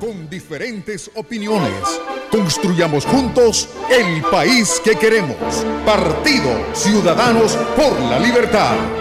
con diferentes opiniones. Construyamos juntos el país que queremos. Partido Ciudadanos por la Libertad.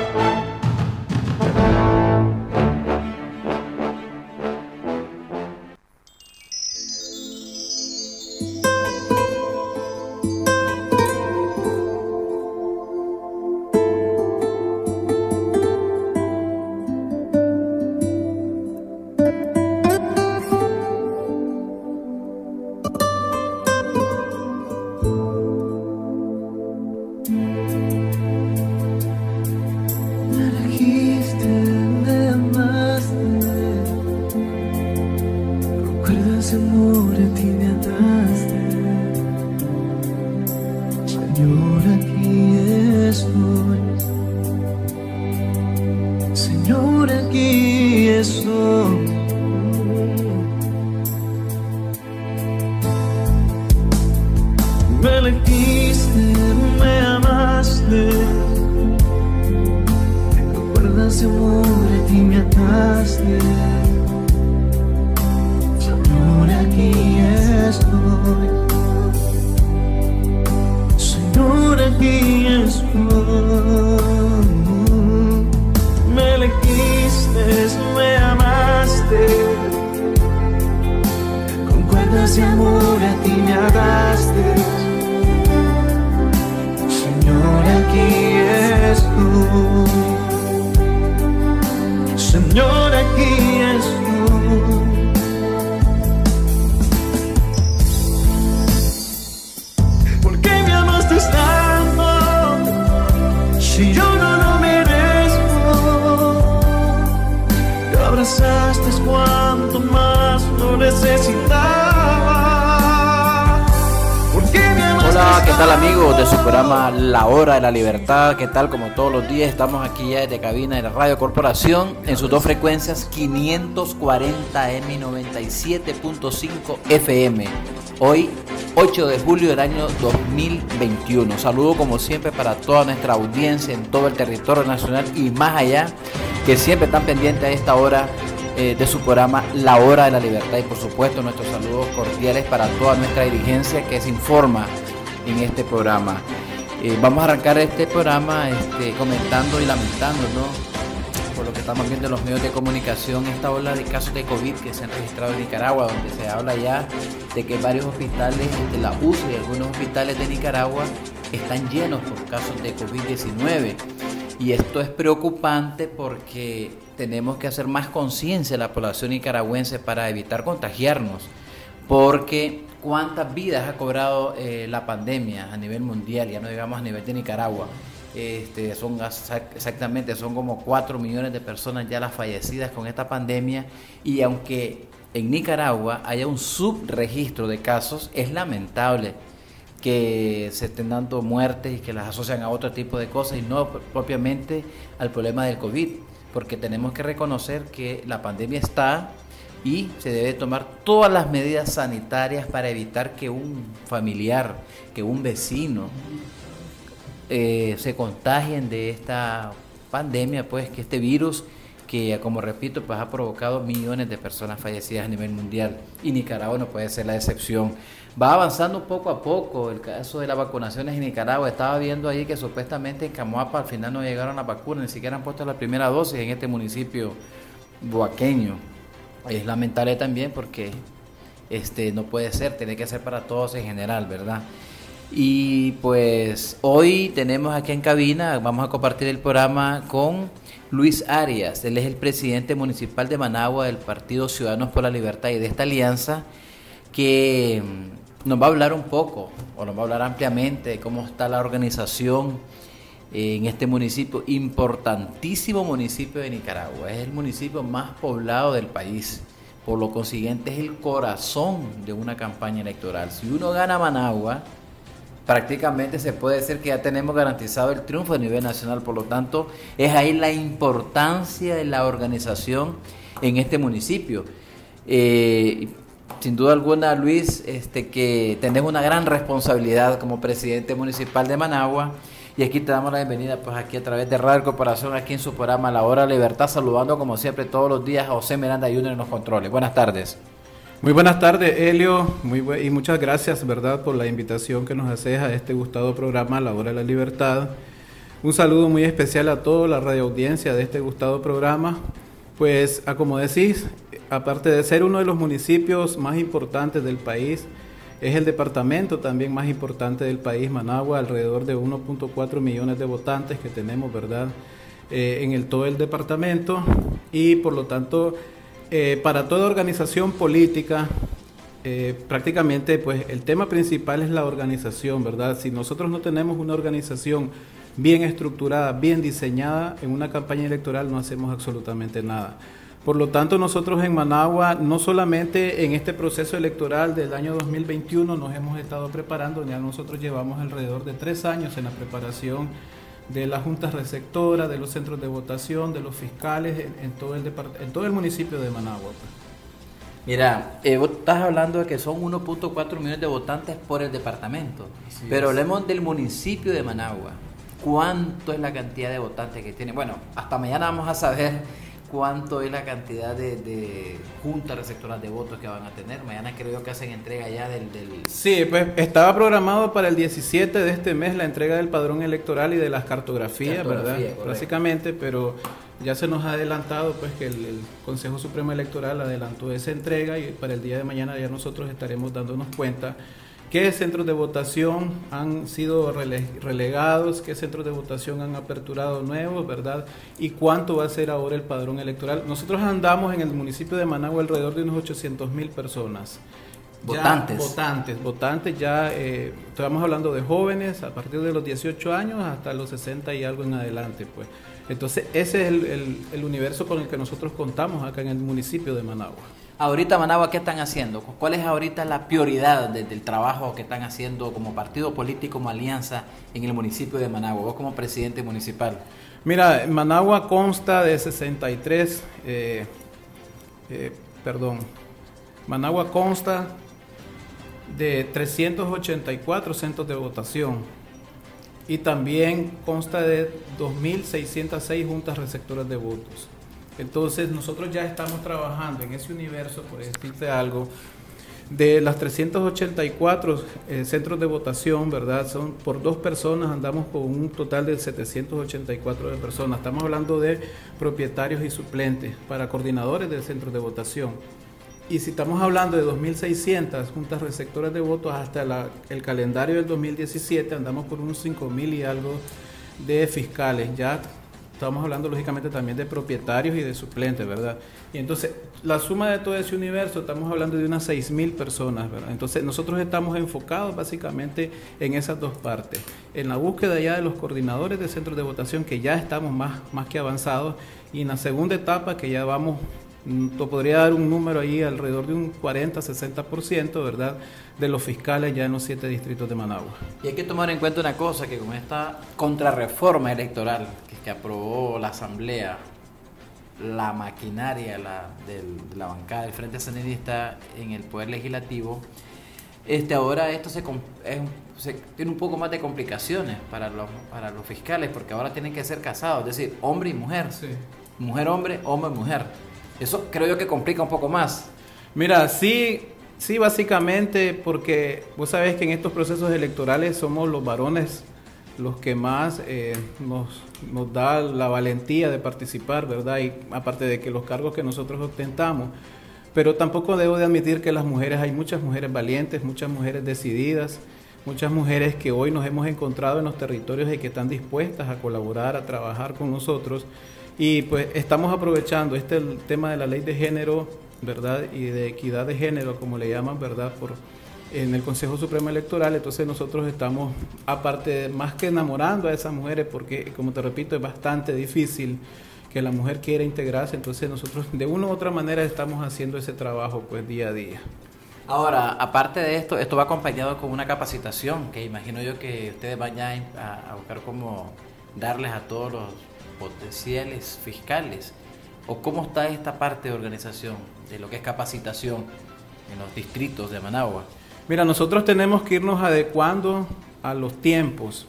¿Qué tal? Como todos los días, estamos aquí ya desde cabina de la Radio Corporación en sus dos frecuencias 540M y 97.5 FM. Hoy, 8 de julio del año 2021. Saludo como siempre para toda nuestra audiencia en todo el territorio nacional y más allá, que siempre están pendientes a esta hora eh, de su programa La Hora de la Libertad y por supuesto nuestros saludos cordiales para toda nuestra dirigencia que se informa en este programa. Eh, vamos a arrancar este programa este, comentando y lamentando, ¿no? Por lo que estamos viendo en los medios de comunicación, esta ola de casos de COVID que se han registrado en Nicaragua, donde se habla ya de que varios hospitales de la UCI y algunos hospitales de Nicaragua están llenos por casos de COVID-19. Y esto es preocupante porque tenemos que hacer más conciencia a la población nicaragüense para evitar contagiarnos. Porque cuántas vidas ha cobrado eh, la pandemia a nivel mundial, ya no digamos a nivel de Nicaragua. Este, son exactamente, son como 4 millones de personas ya las fallecidas con esta pandemia y aunque en Nicaragua haya un subregistro de casos, es lamentable que se estén dando muertes y que las asocian a otro tipo de cosas y no propiamente al problema del COVID, porque tenemos que reconocer que la pandemia está, y se debe tomar todas las medidas sanitarias para evitar que un familiar, que un vecino eh, se contagien de esta pandemia, pues que este virus que como repito pues ha provocado millones de personas fallecidas a nivel mundial y Nicaragua no puede ser la excepción. Va avanzando poco a poco el caso de las vacunaciones en Nicaragua. Estaba viendo ahí que supuestamente en Camoapa al final no llegaron las vacunas, ni siquiera han puesto la primera dosis en este municipio boaqueño es lamentable también porque este no puede ser, tiene que ser para todos en general, ¿verdad? Y pues hoy tenemos aquí en cabina, vamos a compartir el programa con Luis Arias, él es el presidente municipal de Managua del Partido Ciudadanos por la Libertad y de esta alianza que mm, nos va a hablar un poco, o nos va a hablar ampliamente de cómo está la organización en este municipio, importantísimo municipio de Nicaragua. Es el municipio más poblado del país. Por lo consiguiente es el corazón de una campaña electoral. Si uno gana Managua, prácticamente se puede decir que ya tenemos garantizado el triunfo a nivel nacional. Por lo tanto, es ahí la importancia de la organización en este municipio. Eh, sin duda alguna, Luis, este, que tenemos una gran responsabilidad como presidente municipal de Managua y aquí te damos la bienvenida, pues aquí a través de Radio Corporación, aquí en su programa La Hora Libertad, saludando como siempre todos los días a José Miranda Junior en los controles. Buenas tardes. Muy buenas tardes, Helio, muy y muchas gracias, ¿verdad?, por la invitación que nos haces a este gustado programa, La Hora de la Libertad. Un saludo muy especial a toda la radioaudiencia de este gustado programa. Pues, a como decís, aparte de ser uno de los municipios más importantes del país, es el departamento también más importante del país, Managua, alrededor de 1.4 millones de votantes que tenemos, ¿verdad?, eh, en el, todo el departamento y por lo tanto eh, para toda organización política, eh, prácticamente pues el tema principal es la organización, ¿verdad? Si nosotros no tenemos una organización bien estructurada, bien diseñada, en una campaña electoral no hacemos absolutamente nada. Por lo tanto, nosotros en Managua, no solamente en este proceso electoral del año 2021 nos hemos estado preparando, ya nosotros llevamos alrededor de tres años en la preparación de la Junta Receptora, de los centros de votación, de los fiscales en, todo, el en todo el municipio de Managua. Pues. Mira, eh, vos estás hablando de que son 1.4 millones de votantes por el departamento, pero hablemos del municipio de Managua. ¿Cuánto es la cantidad de votantes que tiene? Bueno, hasta mañana vamos a saber cuánto es la cantidad de, juntas receptoras de votos que van a tener. Mañana creo yo que hacen entrega ya del, Sí, pues estaba programado para el 17 de este mes la entrega del padrón electoral y de las cartografías, ¿verdad? Básicamente, pero ya se nos ha adelantado pues que el, Consejo Supremo Electoral adelantó esa entrega y para el día de mañana ya nosotros estaremos dándonos cuenta qué centros de votación han sido relegados, qué centros de votación han aperturado nuevos, ¿verdad? Y cuánto va a ser ahora el padrón electoral. Nosotros andamos en el municipio de Managua alrededor de unos 800 mil personas. Votantes. votantes, votantes, ya eh, estamos hablando de jóvenes a partir de los 18 años hasta los 60 y algo en adelante, pues. Entonces, ese es el, el universo con el que nosotros contamos acá en el municipio de Managua. Ahorita Managua, ¿qué están haciendo? ¿Cuál es ahorita la prioridad del trabajo que están haciendo como partido político, como alianza en el municipio de Managua? Vos como presidente municipal. Mira, Managua consta de 63, eh, eh, perdón, Managua consta de 384 centros de votación y también consta de 2.606 juntas receptoras de votos. Entonces nosotros ya estamos trabajando en ese universo, por decirte algo, de las 384 eh, centros de votación, ¿verdad? Son por dos personas, andamos con un total de 784 de personas. Estamos hablando de propietarios y suplentes para coordinadores de centros de votación. Y si estamos hablando de 2.600 juntas receptoras de votos hasta el calendario del 2017, andamos por unos 5.000 y algo de fiscales. Ya Estamos hablando lógicamente también de propietarios y de suplentes, ¿verdad? Y entonces, la suma de todo ese universo, estamos hablando de unas 6.000 personas, ¿verdad? Entonces, nosotros estamos enfocados básicamente en esas dos partes. En la búsqueda ya de los coordinadores de centros de votación, que ya estamos más, más que avanzados, y en la segunda etapa, que ya vamos Mm, podría dar un número ahí alrededor de un 40-60%, ¿verdad?, de los fiscales ya en los siete distritos de Managua. Y hay que tomar en cuenta una cosa, que con esta contrarreforma electoral que, aprobó la Asamblea, la maquinaria de la bancada del Frente Sandinista en el Poder Legislativo, este, ahora esto se, tiene un poco más de complicaciones para los, para los fiscales, porque ahora tienen que ser casados, es decir, hombre y mujer. Mujer-hombre, hombre-mujer. Eso creo yo que complica un poco más. Mira, sí, sí, básicamente porque vos sabés que en estos procesos electorales somos los varones los que más eh, nos, nos da la valentía de participar, ¿verdad? Y aparte de que los cargos que nosotros ostentamos, pero tampoco debo de admitir que las mujeres, hay muchas mujeres valientes, muchas mujeres decididas, muchas mujeres que hoy nos hemos encontrado en los territorios y que están dispuestas a colaborar, a trabajar con nosotros y pues estamos aprovechando este tema de la ley de género, ¿verdad? Y de equidad de género, como le llaman, ¿verdad? Por, en el Consejo Supremo Electoral, entonces nosotros estamos, aparte, más que enamorando a esas mujeres, porque como te repito, es bastante difícil que la mujer quiera integrarse, entonces nosotros de una u otra manera estamos haciendo ese trabajo pues día a día. Ahora, aparte de esto, esto va acompañado con una capacitación que imagino yo que ustedes van a, a buscar cómo darles a todos los potenciales fiscales? ¿O cómo está esta parte de organización de lo que es capacitación en los distritos de Managua? Mira, nosotros tenemos que irnos adecuando a los tiempos.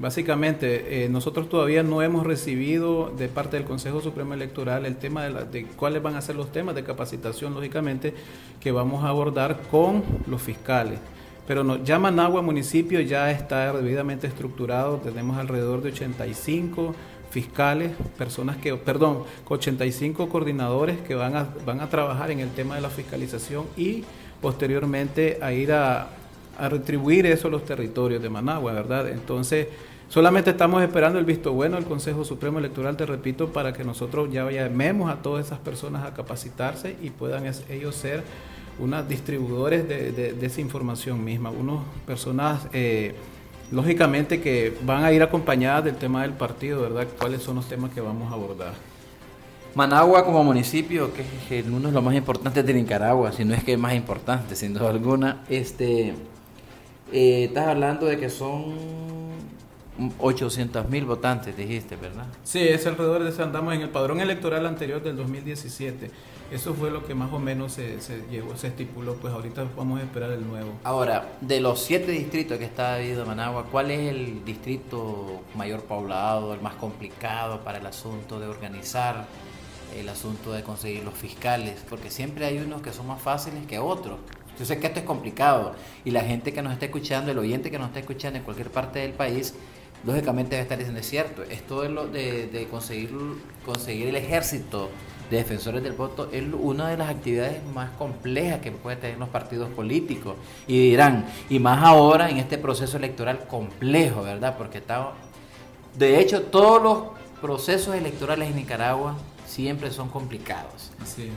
Básicamente, eh, nosotros todavía no hemos recibido de parte del Consejo Supremo Electoral el tema de, de, cuáles van a ser los temas de capacitación, lógicamente, que vamos a abordar con los fiscales. Pero ya Managua municipio ya está debidamente estructurado, tenemos alrededor de 85 fiscales, personas que, perdón, 85 coordinadores que van a, van a trabajar en el tema de la fiscalización y posteriormente a ir a, a retribuir eso a los territorios de Managua, ¿verdad? Entonces, solamente estamos esperando el visto bueno del Consejo Supremo Electoral, te repito, para que nosotros ya llamemos a todas esas personas a capacitarse y puedan ellos ser unos distribuidores de, esa información misma, unos personas, eh, lógicamente, que van a ir acompañadas del tema del partido, ¿verdad? ¿Cuáles son los temas que vamos a abordar? Managua como municipio, que es uno de los más importantes de Nicaragua, si no es que es más importante, sin duda alguna, este eh, estás hablando de que son 800 mil votantes, dijiste, ¿verdad? Sí, es alrededor de eso. Andamos en el padrón electoral anterior del 2017. Eso fue lo que más o menos se, se estipuló. Pues ahorita vamos a esperar el nuevo. Ahora, de los siete distritos que está habido Managua, ¿cuál es el distrito mayor poblado, el más complicado para el asunto de organizar? El asunto de conseguir los fiscales, porque siempre hay unos que son más fáciles que otros. Yo sé que esto es complicado y la gente que nos está escuchando, el oyente que nos está escuchando en cualquier parte del país, lógicamente debe estar diciendo, es cierto, esto de, lo, de, conseguir, conseguir el ejército de defensores del voto es una de las actividades más complejas que pueden tener los partidos políticos. Y dirán, y más ahora en este proceso electoral complejo, ¿verdad? Porque está, de hecho, todos los procesos electorales en Nicaragua siempre son complicados.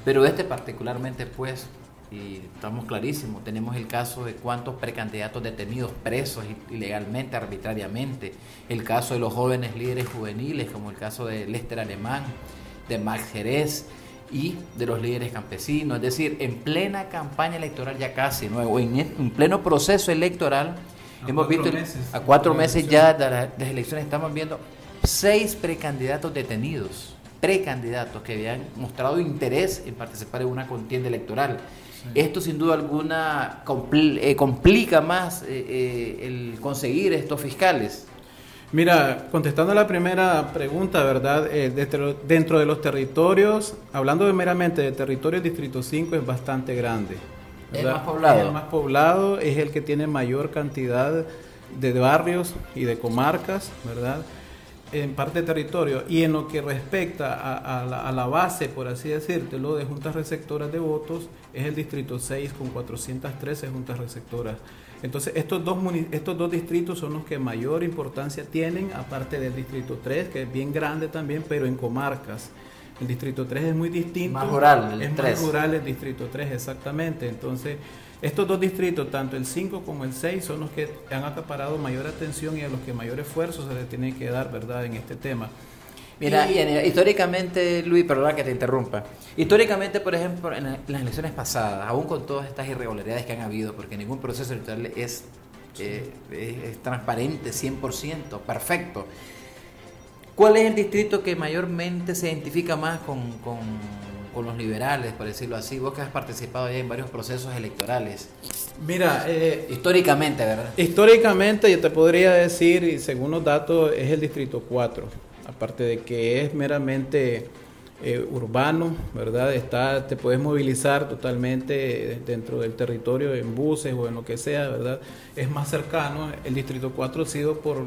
Pero este particularmente, pues, y estamos clarísimos, tenemos el caso de cuántos precandidatos detenidos, presos ilegalmente, arbitrariamente, el caso de los jóvenes líderes juveniles, como el caso de Lester Alemán, de Max Jerez y de los líderes campesinos, es decir, en plena campaña electoral ya casi, nuevo, en, en pleno proceso electoral, hemos visto a cuatro meses ya de las elecciones, estamos viendo seis precandidatos detenidos, precandidatos que habían mostrado interés en participar en una contienda electoral. Esto sin duda alguna eh, complica más eh, eh, el conseguir estos fiscales. Mira, contestando a la primera pregunta, ¿verdad? Dentro, dentro, de los territorios, hablando de meramente de territorio, Distrito 5 es bastante grande. Es más poblado. Es el más poblado, es el que tiene mayor cantidad de barrios y de comarcas, ¿verdad? En parte de territorio y en lo que respecta a, la, base, por así decírtelo, de juntas receptoras de votos, es el distrito 6 con 413 juntas receptoras. Entonces, estos dos, estos dos distritos son los que mayor importancia tienen, aparte del distrito 3, que es bien grande también, pero en comarcas. El distrito 3 es muy distinto. Más rural, el es más rural el distrito 3, exactamente. Entonces, estos dos distritos, tanto el 5 como el 6, son los que han acaparado mayor atención y a los que mayor esfuerzo se les tiene que dar, ¿verdad?, en este tema. Mira, históricamente, Luis, perdona que te interrumpa. Históricamente, por ejemplo, en las elecciones pasadas, aún con todas estas irregularidades que han habido, porque ningún proceso electoral es, eh, es, transparente 100%, perfecto. ¿Cuál es el distrito que mayormente se identifica más con con los liberales, por decirlo así. Vos que has participado ya en varios procesos electorales. Mira, eh, históricamente, ¿verdad? Históricamente yo te podría decir, y según los datos, es el Distrito 4. Aparte de que es meramente eh, urbano, ¿verdad? Está, te puedes movilizar totalmente dentro del territorio en buses o en lo que sea, ¿verdad? Es más cercano. El Distrito 4 ha sido por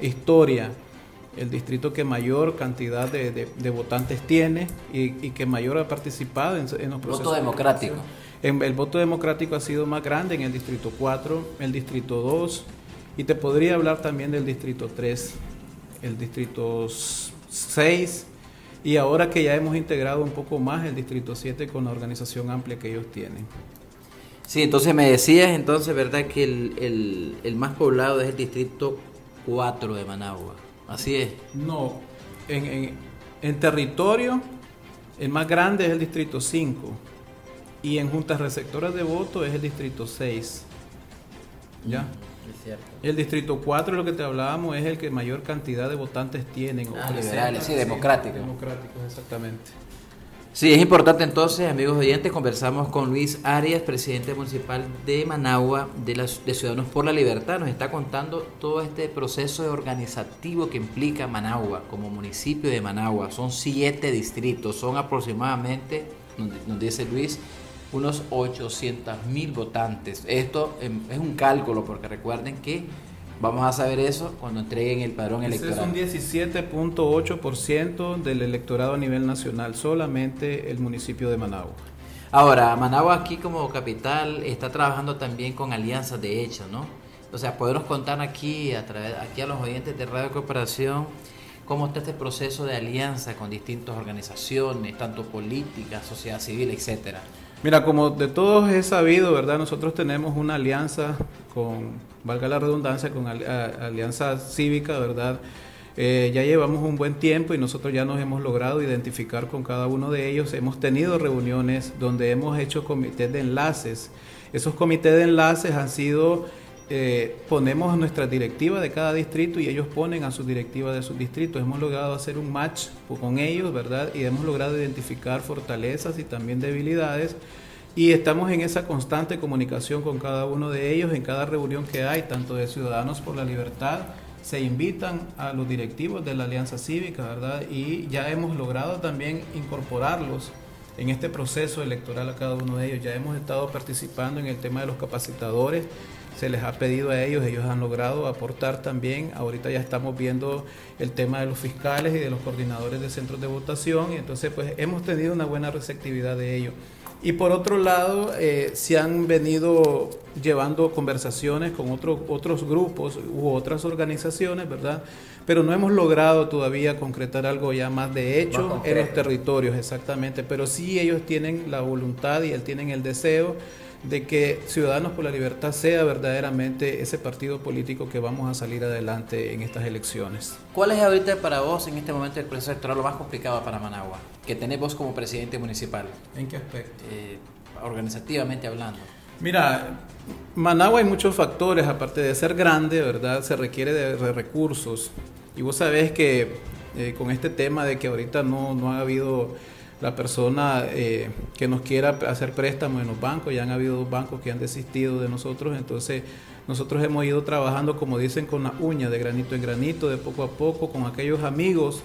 historia el distrito que mayor cantidad de, votantes tiene y, que mayor ha participado en, los procesos. Voto democrático. el voto democrático ha sido más grande en el distrito 4, el distrito 2 y te podría hablar también del distrito 3, el distrito 6 y ahora que ya hemos integrado un poco más el distrito 7 con la organización amplia que ellos tienen. Sí, entonces me decías entonces, ¿verdad? Que el, el más poblado es el distrito 4 de Managua. Así es. No, en, territorio, el más grande es el distrito 5 y en juntas receptoras de voto es el distrito 6. ¿Ya? Es cierto. El distrito 4, lo que te hablábamos, es el que mayor cantidad de votantes tienen. Ah, liberales, sí, democráticos. Democráticos, exactamente. Sí, es importante entonces, amigos oyentes, conversamos con Luis Arias, presidente municipal de Managua, de, Ciudadanos por la Libertad. Nos está contando todo este proceso organizativo que implica Managua como municipio de Managua. Son siete distritos, son aproximadamente, nos dice Luis, unos 800 mil votantes. Esto em, es un cálculo, porque recuerden que Vamos a saber eso cuando entreguen el padrón electoral. Es un 17.8% del electorado a nivel nacional, solamente el municipio de Managua. Ahora, Managua aquí como capital está trabajando también con alianzas de hecho, ¿no? O sea, podemos contar aquí a través aquí a los oyentes de Radio Cooperación cómo está este proceso de alianza con distintas organizaciones, tanto políticas, sociedad civil, etcétera. Mira, como de todos he sabido, ¿verdad? Nosotros tenemos una alianza con, valga la redundancia, con Alianza Cívica, ¿verdad? Eh, ya llevamos un buen tiempo y nosotros ya nos hemos logrado identificar con cada uno de ellos. Hemos tenido reuniones donde hemos hecho comités de enlaces. Esos comités de enlaces han sido eh, ponemos a nuestra directiva de cada distrito y ellos ponen a su directiva de su distrito. Hemos logrado hacer un match con ellos, ¿verdad? Y hemos logrado identificar fortalezas y también debilidades. Y estamos en esa constante comunicación con cada uno de ellos, en cada reunión que hay, tanto de Ciudadanos por la Libertad, se invitan a los directivos de la Alianza Cívica, ¿verdad? Y ya hemos logrado también incorporarlos en este proceso electoral a cada uno de ellos. Ya hemos estado participando en el tema de los capacitadores se les ha pedido a ellos, ellos han logrado aportar también. Ahorita ya estamos viendo el tema de los fiscales y de los coordinadores de centros de votación y entonces pues hemos tenido una buena receptividad de ellos. Y por otro lado, eh, se han venido llevando conversaciones con otros otros grupos u otras organizaciones, ¿verdad? Pero no hemos logrado todavía concretar algo ya más de hecho en los territorios, exactamente. Pero sí ellos tienen la voluntad y él tienen el deseo de que Ciudadanos por la Libertad sea verdaderamente ese partido político que vamos a salir adelante en estas elecciones. ¿Cuál es ahorita para vos en este momento el proceso electoral lo más complicado para Managua? Que tenés vos como presidente municipal. ¿En qué aspecto? Eh, organizativamente hablando. Mira, Managua hay muchos factores, aparte de ser grande, ¿verdad? Se requiere de, recursos. Y vos sabés que eh, con este tema de que ahorita no, no ha habido la persona eh, que nos quiera hacer préstamos en los bancos, ya han habido dos bancos que han desistido de nosotros, entonces nosotros hemos ido trabajando, como dicen, con la uña, de granito en granito, de poco a poco, con aquellos amigos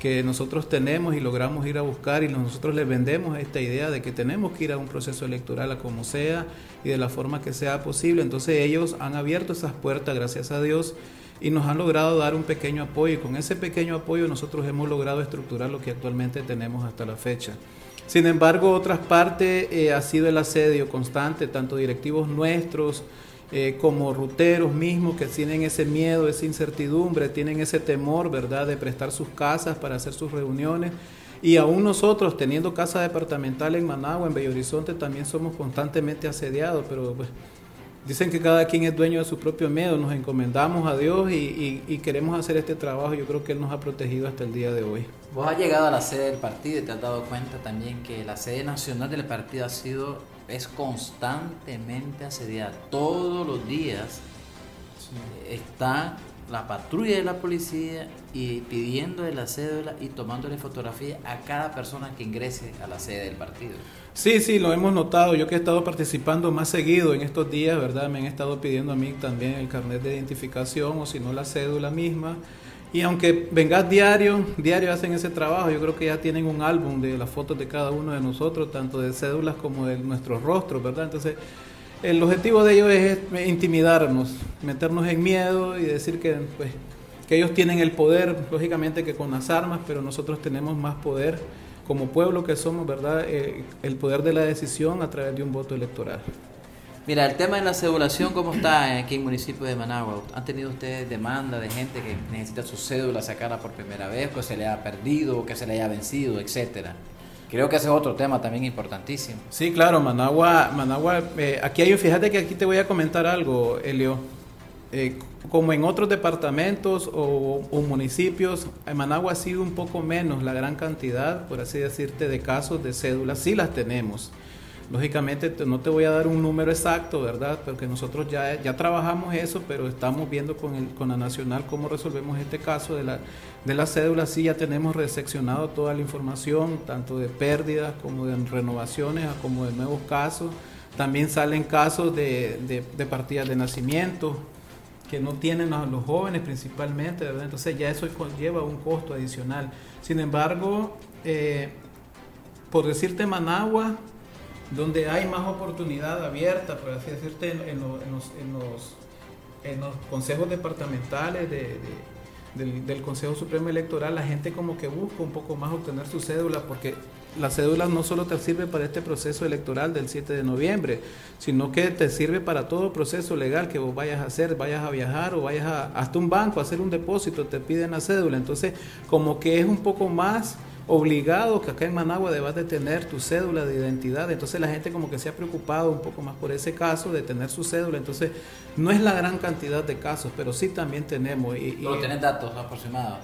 que nosotros tenemos y logramos ir a buscar y nosotros les vendemos esta idea de que tenemos que ir a un proceso electoral a como sea y de la forma que sea posible. Entonces ellos han abierto esas puertas, gracias a Dios, y nos han logrado dar un pequeño apoyo y con ese pequeño apoyo nosotros hemos logrado estructurar lo que actualmente tenemos hasta la fecha. Sin embargo, otras partes eh, ha sido el asedio constante, tanto directivos nuestros eh, como ruteros mismos que tienen ese miedo, esa incertidumbre, tienen ese temor, ¿verdad?, de prestar sus casas para hacer sus reuniones. Y aún nosotros, teniendo casa departamental en Managua, en Bello Horizonte, también somos constantemente asediados, pero pues Dicen que cada quien es dueño de su propio miedo, nos encomendamos a Dios y, queremos hacer este trabajo. Yo creo que Él nos ha protegido hasta el día de hoy. Vos has llegado a la sede del partido y te has dado cuenta también que la sede nacional del partido ha sido, es constantemente asediada. Todos los días está la patrulla de la policía y pidiendo la cédula y tomándole fotografía a cada persona que ingrese a la sede del partido. Sí, sí, lo hemos notado. Yo que he estado participando más seguido en estos días, ¿verdad? Me han estado pidiendo a mí también el carnet de identificación o si no la cédula misma. Y aunque vengas diario, diario hacen ese trabajo, yo creo que ya tienen un álbum de las fotos de cada uno de nosotros, tanto de cédulas como de nuestros rostros, ¿verdad? Entonces, el objetivo de ellos es intimidarnos, meternos en miedo y decir que, pues, que ellos tienen el poder, lógicamente que con las armas, pero nosotros tenemos más poder como pueblo que somos, ¿verdad? Eh, el poder de la decisión a través de un voto electoral. Mira, el tema de la cedulación, ¿cómo está aquí en el municipio de Managua? ¿Han tenido ustedes demanda de gente que necesita su cédula sacarla por primera vez, que se le ha perdido, que se le haya vencido, etcétera? Creo que ese es otro tema también importantísimo. Sí, claro, Managua, Managua, eh, aquí hay, fíjate que aquí te voy a comentar algo, Elio. Eh, como en otros departamentos o, municipios, en Managua ha sido un poco menos la gran cantidad, por así decirte, de casos de cédulas. Sí las tenemos. Lógicamente no te voy a dar un número exacto, ¿verdad? Porque nosotros ya, trabajamos eso, pero estamos viendo con, la Nacional cómo resolvemos este caso de la, de la cédula. Sí, ya tenemos reseccionado toda la información, tanto de pérdidas como de renovaciones, como de nuevos casos. También salen casos de partidas de nacimiento, que no tienen los jóvenes principalmente. Entonces ya eso conlleva un costo adicional. Sin embargo, eh, por decirte Managua, donde hay más oportunidad abierta, por así decirte, en, los, consejos departamentales de, del, del, Consejo Supremo Electoral, la gente como que busca un poco más obtener su cédula, porque la cédula no solo te sirve para este proceso electoral del 7 de noviembre, sino que te sirve para todo proceso legal que vos vayas a hacer, vayas a viajar o vayas a, hasta un banco a hacer un depósito, te piden la cédula. Entonces, como que es un poco más obligado que acá en Managua debas de tener tu cédula de identidad. Entonces la gente como que se ha preocupado un poco más por ese caso de tener su cédula. Entonces no es la gran cantidad de casos, pero sí también tenemos. Y, y tenés datos aproximados.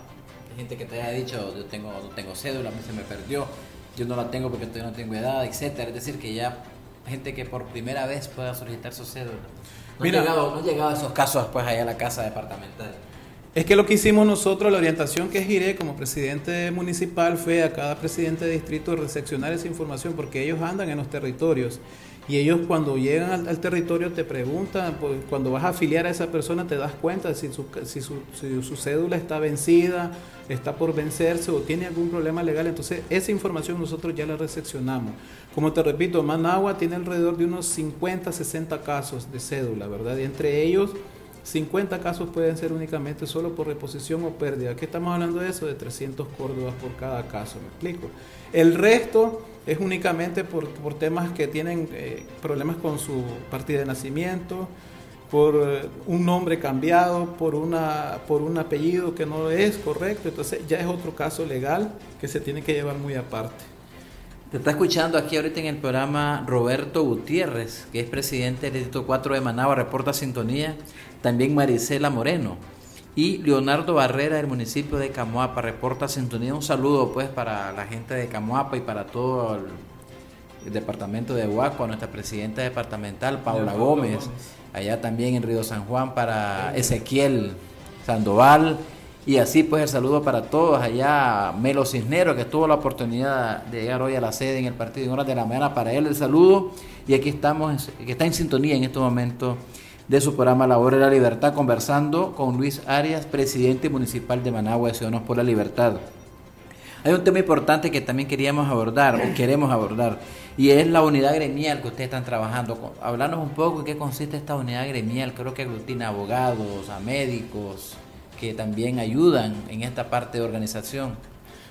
Hay gente que te haya dicho, yo tengo, tengo cédula, a mí se me perdió yo no la tengo porque todavía no tengo edad, etcétera. Es decir, que ya gente que por primera vez pueda solicitar su cédula. No Mira, llegado, no llegado esos casos después allá a la casa departamental. Es que lo que hicimos nosotros, la orientación que giré como presidente municipal fue a cada presidente de distrito recepcionar esa información porque ellos andan en los territorios y ellos cuando llegan al, territorio te preguntan, pues, cuando vas a afiliar a esa persona te das cuenta si su, si su, si su cédula está vencida, está por vencerse o tiene algún problema legal. Entonces esa información nosotros ya la recepcionamos. Como te repito, Managua tiene alrededor de unos 50, 60 casos de cédula, ¿verdad? Y entre ellos 50 casos pueden ser únicamente solo por reposición o pérdida. ¿Qué estamos hablando de eso? De 300 córdobas por cada caso, ¿me explico? El resto es únicamente por, por temas que tienen eh, problemas con su partida de nacimiento, por eh, un nombre cambiado, por, una, por un apellido que no es correcto. Entonces ya es otro caso legal que se tiene que llevar muy aparte. Te está escuchando aquí ahorita en el programa Roberto Gutiérrez, que es presidente del Distrito 4 de Managua, reporta sintonía. También Marisela Moreno y Leonardo Barrera del municipio de Camoapa reporta sintonía. Un saludo pues para la gente de Camoapa y para todo el, departamento de Huaco, nuestra presidenta departamental Paula Gómez. allá también en Río San Juan para Ezequiel Sandoval y así pues el saludo para todos allá Melo Cisnero que tuvo la oportunidad de llegar hoy a la sede en el partido en horas de la mañana para él el saludo y aquí estamos que está en sintonía en este momento de su programa La Hora de la Libertad, conversando con Luis Arias, presidente municipal de Managua de Ciudadanos por la Libertad. Hay un tema importante que también queríamos abordar o queremos abordar y es la unidad gremial que ustedes están trabajando. Hablarnos un poco en qué consiste esta unidad gremial. Creo que aglutina abogados, a médicos que también ayudan en esta parte de organización.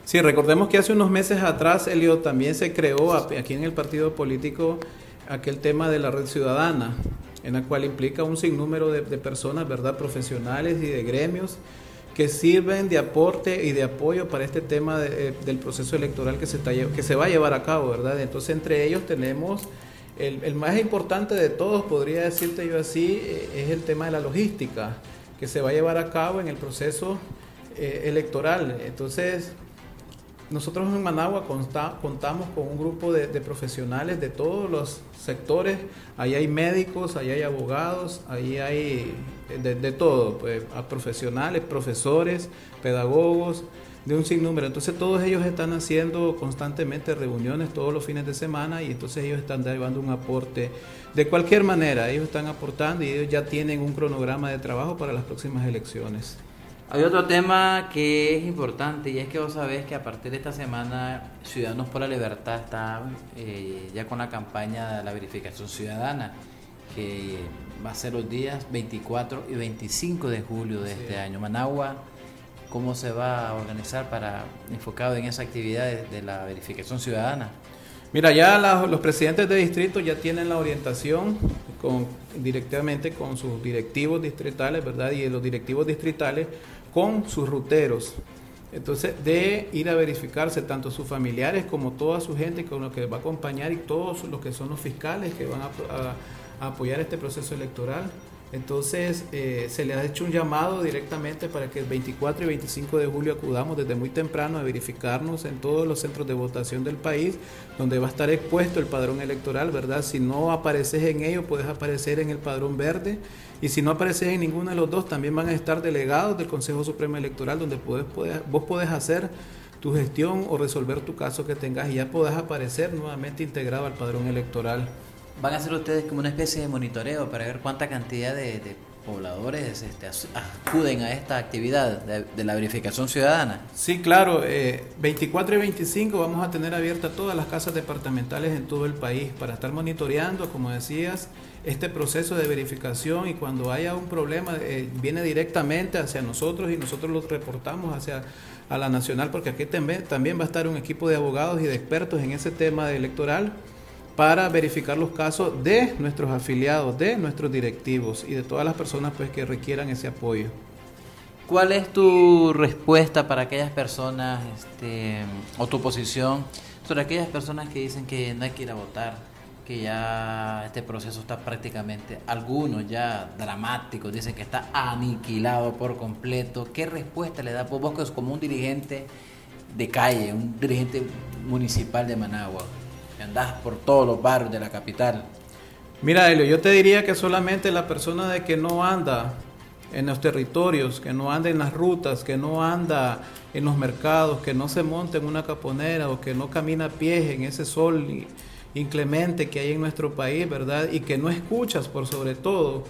Sí, recordemos que hace unos meses atrás, Elio, también se creó aquí en el partido político aquel tema de la red ciudadana, en la cual implica un sinnúmero de, personas, ¿verdad?, profesionales y de gremios que sirven de aporte y de apoyo para este tema eh, del proceso electoral que se, está, que se va a llevar a cabo, ¿verdad? Entonces, entre ellos tenemos el, más importante de todos, podría decirte yo así, eh, es el tema de la logística que se va a llevar a cabo en el proceso eh, electoral. Entonces, nosotros en Managua contamos con un grupo de, profesionales de todos los sectores. Ahí hay médicos, ahí hay abogados, ahí hay de, todo, pues, profesionales, profesores, pedagogos, de un sinnúmero. Entonces todos ellos están haciendo constantemente reuniones todos los fines de semana y entonces ellos están llevando un aporte de cualquier manera. Ellos están aportando y ellos ya tienen un cronograma de trabajo para las próximas elecciones. Hay otro tema que es importante y es que vos sabés que a partir de esta semana Ciudadanos por la Libertad está eh, ya con la campaña de la verificación ciudadana, que va a ser los días 24 y 25 de julio de este año. Managua, ¿cómo se va a organizar para enfocado en esa actividad de, la verificación ciudadana? Mira, ya los presidentes de distrito ya tienen la orientación directamente con sus directivos distritales, ¿verdad? Y los directivos distritales con sus ruteros. Entonces, de ir a verificarse tanto sus familiares como toda su gente con lo que va a acompañar y todos los que son los fiscales que van a, apoyar este proceso electoral, Entonces eh, se le ha hecho un llamado directamente para que el 24 y 25 de julio acudamos desde muy temprano a verificarnos en todos los centros de votación del país, donde va a estar expuesto el padrón electoral, ¿verdad? Si no apareces en ello, puedes aparecer en el padrón verde. Y si no apareces en ninguno de los dos, también van a estar delegados del Consejo Supremo Electoral, donde puedes, vos podés hacer tu gestión o resolver tu caso que tengas y ya podés aparecer nuevamente integrado al padrón electoral. ¿Van a hacer ustedes como una especie de monitoreo para ver cuánta cantidad de, pobladores este, acuden a esta actividad de, la verificación ciudadana? Sí, claro. 24 eh, y 25 vamos a tener abiertas todas las casas departamentales en todo el país para estar monitoreando, como decías, este proceso de verificación y cuando haya un problema eh, viene directamente hacia nosotros y nosotros lo reportamos hacia a la nacional porque aquí también, también va a estar un equipo de abogados y de expertos en ese tema electoral para verificar los casos de nuestros afiliados, de nuestros directivos y de todas las personas pues que requieran ese apoyo. ¿Cuál es tu respuesta para aquellas personas este, o tu posición sobre aquellas personas que dicen que no hay que ir a votar, que ya este proceso está prácticamente, algunos ya dramáticos, dicen que está aniquilado por completo? ¿Qué respuesta le da vos como un dirigente de calle, un dirigente municipal de Managua? Andás por todos los barrios de la capital. Mira, Elio, yo te diría que solamente la persona de que no anda en los territorios, que no anda en las rutas, que no anda en los mercados, que no se monta en una caponera o que no camina a pies en ese sol inclemente que hay en nuestro país, ¿verdad? Y que no escuchas por sobre todo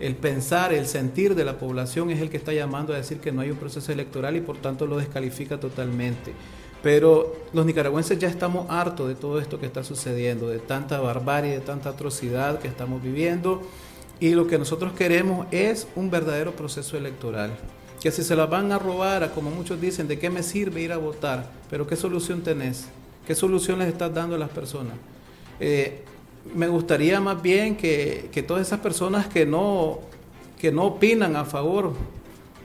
el pensar, el sentir de la población es el que está llamando a decir que no hay un proceso electoral y por tanto lo descalifica totalmente. Pero los nicaragüenses ya estamos hartos de todo esto que está sucediendo, de tanta barbarie, de tanta atrocidad que estamos viviendo. Y lo que nosotros queremos es un verdadero proceso electoral. Que si se la van a robar, como muchos dicen, ¿de qué me sirve ir a votar? Pero ¿qué solución tenés? ¿Qué solución les estás dando a las personas? Eh, me gustaría más bien que, que, todas esas personas que no, que no opinan a favor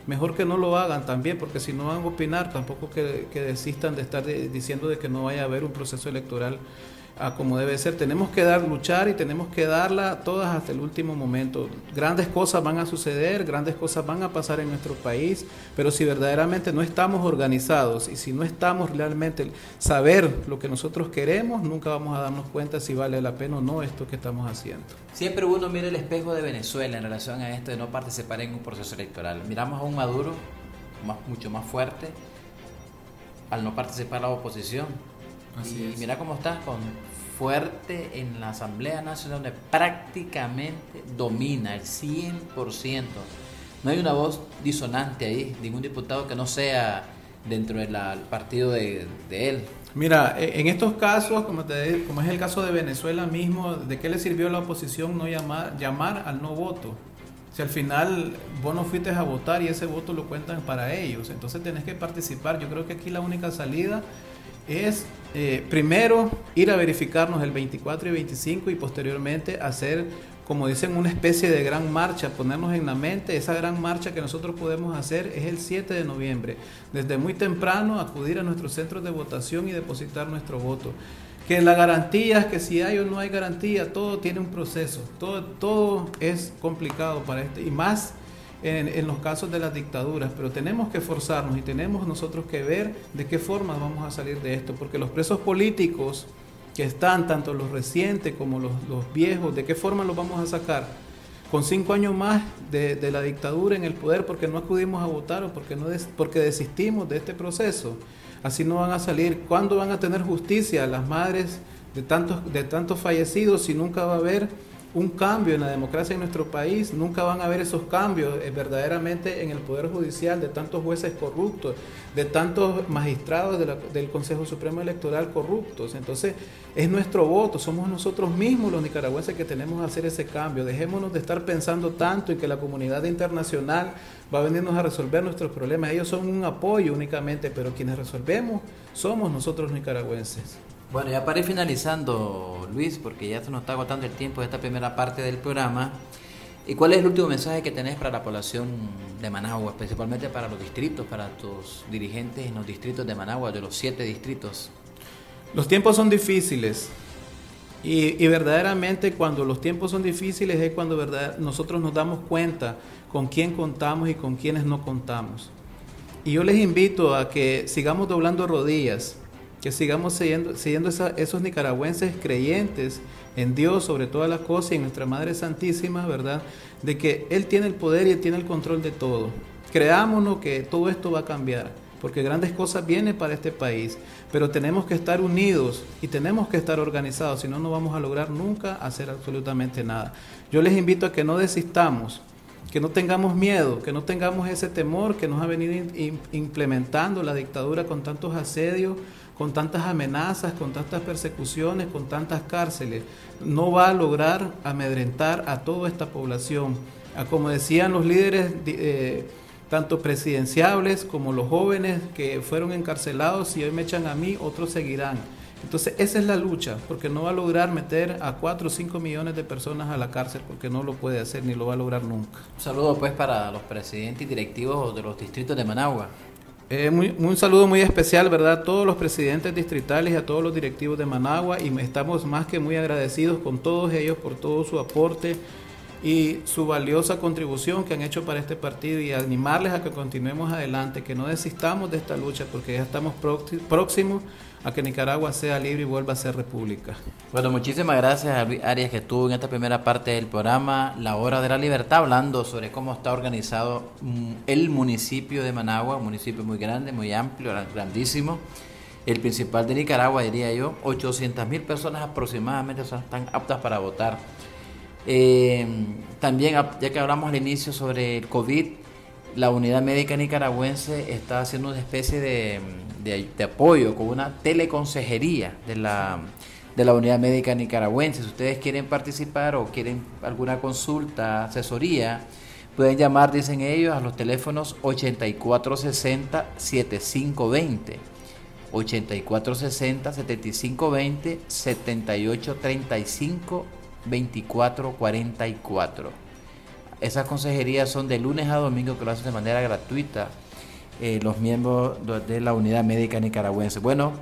mejor que no lo hagan también, porque si no van a opinar, tampoco que, que desistan de estar diciendo de que no vaya a haber un proceso electoral a como debe ser. Tenemos que dar luchar y tenemos que darla todas hasta el último momento. Grandes cosas van a suceder, grandes cosas van a pasar en nuestro país, pero si verdaderamente no estamos organizados y si no estamos realmente saber lo que nosotros queremos, nunca vamos a darnos cuenta si vale la pena o no esto que estamos haciendo. Siempre uno mira el espejo de Venezuela en relación a esto de no participar en un proceso electoral. Miramos a un Maduro más, mucho más fuerte al no participar la oposición y mira cómo está con fuerte en la Asamblea Nacional donde prácticamente domina el 100%. No hay una voz disonante ahí, ningún diputado que no sea dentro del partido de, él. Mira, e, en estos casos, como, te, como es el caso de Venezuela mismo, ¿de qué le sirvió a la oposición no llamar, llamar al no voto? Si al final vos no fuiste a votar y ese voto lo cuentan para ellos, entonces tenés que participar. Yo creo que aquí la única salida es eh, primero ir a verificarnos el 24 y 25 y posteriormente hacer, como dicen, una especie de gran marcha, ponernos en la mente, esa gran marcha que nosotros podemos hacer es el 7 de noviembre, desde muy temprano acudir a nuestros centros de votación y depositar nuestro voto. Que la garantía es que si hay o no hay garantía, todo tiene un proceso, todo, todo es complicado para este, y más en, los casos de las dictaduras, pero tenemos que forzarnos y tenemos nosotros que ver de qué forma vamos a salir de esto, porque los presos políticos que están, tanto los recientes como los, viejos, ¿de qué forma los vamos a sacar? Con cinco años más de, la dictadura en el poder porque no acudimos a votar o porque, no porque desistimos de este proceso. Así no van a salir. ¿Cuándo van a tener justicia las madres de tantos, de tantos fallecidos si nunca va a haber un cambio en la democracia en nuestro país, nunca van a haber esos cambios eh, verdaderamente en el Poder Judicial de tantos jueces corruptos, de tantos magistrados del Consejo Supremo Electoral corruptos. Entonces, es nuestro voto, somos nosotros mismos los nicaragüenses que tenemos que hacer ese cambio. Dejémonos de estar pensando tanto en que la comunidad internacional va a venirnos a resolver nuestros problemas. Ellos son un apoyo únicamente, pero quienes resolvemos somos nosotros nicaragüenses. Bueno, ya para ir finalizando, Luis, porque ya se nos está agotando el tiempo de esta primera parte del programa. ¿Y cuál es el último mensaje que tenés para la población de Managua, principalmente para los distritos, para tus dirigentes en los distritos de Managua, de los siete distritos? Los tiempos son difíciles, Y, verdaderamente cuando los tiempos son difíciles es cuando verdad, nosotros nos damos cuenta con quién contamos y con quiénes no contamos. Y yo les invito a que sigamos doblando rodillas, que sigamos siguiendo, esos nicaragüenses creyentes en Dios sobre todas las cosas y en nuestra Madre Santísima, ¿verdad? De que Él tiene el poder y Él tiene el control de todo. Creámonos que todo esto va a cambiar, porque grandes cosas vienen para este país, pero tenemos que estar unidos y tenemos que estar organizados, si no, no vamos a lograr nunca hacer absolutamente nada. Yo les invito a que no desistamos, que no tengamos miedo, que no tengamos ese temor que nos ha venido implementando la dictadura con tantos asedios, con tantas amenazas, con tantas persecuciones, con tantas cárceles. No va a lograr amedrentar a toda esta población. como decían los líderes, eh, tanto presidenciables como los jóvenes que fueron encarcelados, y hoy me echan a mí, otros seguirán. Entonces esa es la lucha, porque no va a lograr meter a 4 o 5 millones de personas a la cárcel, porque no lo puede hacer ni lo va a lograr nunca. Un saludo pues para los presidentes y directivos de los distritos de Managua. Eh, un saludo muy especial, ¿verdad? A todos los presidentes distritales y a todos los directivos de Managua y estamos más que muy agradecidos con todos ellos por todo su aporte y su valiosa contribución que han hecho para este partido y animarles a que continuemos adelante, que no desistamos de esta lucha porque ya estamos próximos a que Nicaragua sea libre y vuelva a ser república. Bueno, muchísimas gracias Luis Arias que estuvo en esta primera parte del programa La Hora de la Libertad hablando sobre cómo está organizado mm, el municipio de Managua, un municipio muy grande, muy amplio, grandísimo. El principal de Nicaragua, diría yo, 800 mil personas aproximadamente están aptas para votar. Eh, también, ya que hablamos al inicio sobre el COVID, la unidad médica nicaragüense está haciendo una especie de de, apoyo, con una teleconsejería de la, de la unidad médica nicaragüense. Si ustedes quieren participar o quieren alguna consulta, asesoría, pueden llamar, dicen ellos, a los teléfonos 8460-7520. 8460-7520, 7835-2444. Esas consejerías son de lunes a domingo que lo hacen de manera gratuita eh, los miembros de la unidad médica nicaragüense. Bueno,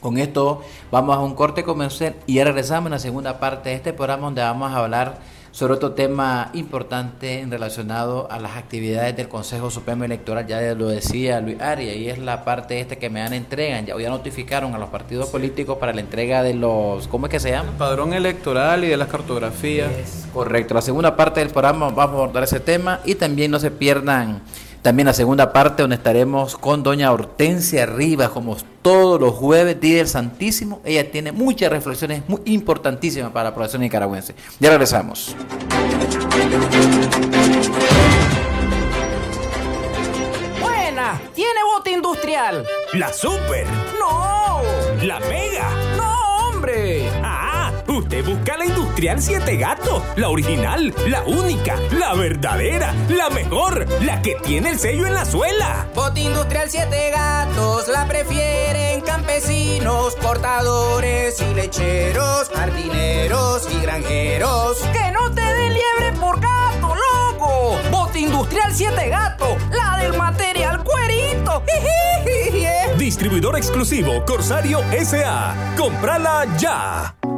con esto vamos a un corte comercial y regresamos en la segunda parte de este programa donde vamos a hablar sobre otro tema importante relacionado a las actividades del Consejo Supremo Electoral, ya lo decía Luis Arias, y es la parte esta que me dan entregan, ya, ya notificaron a los partidos políticos para la entrega de los, ¿cómo es que se llama? El padrón electoral y de las cartografías. correcto, la segunda parte del programa vamos a abordar ese tema y también no se pierdan también la segunda parte donde estaremos con doña Hortensia Rivas, como todos los jueves, Día del Santísimo. Ella tiene muchas reflexiones muy importantísimas para la población nicaragüense. Ya regresamos. Buena, tiene bote industrial. La super. No. La mega. No, hombre. Usted busca la Industrial 7 Gato, la original, la única, la verdadera, la mejor, la que tiene el sello en la suela. Bote Industrial 7 Gatos la prefieren campesinos, cortadores y lecheros, jardineros y granjeros. ¡Que no te den liebre por gato, loco! Bote Industrial 7 Gato, la del material cuerito. Distribuidor exclusivo Corsario SA. ¡Cómprala ya!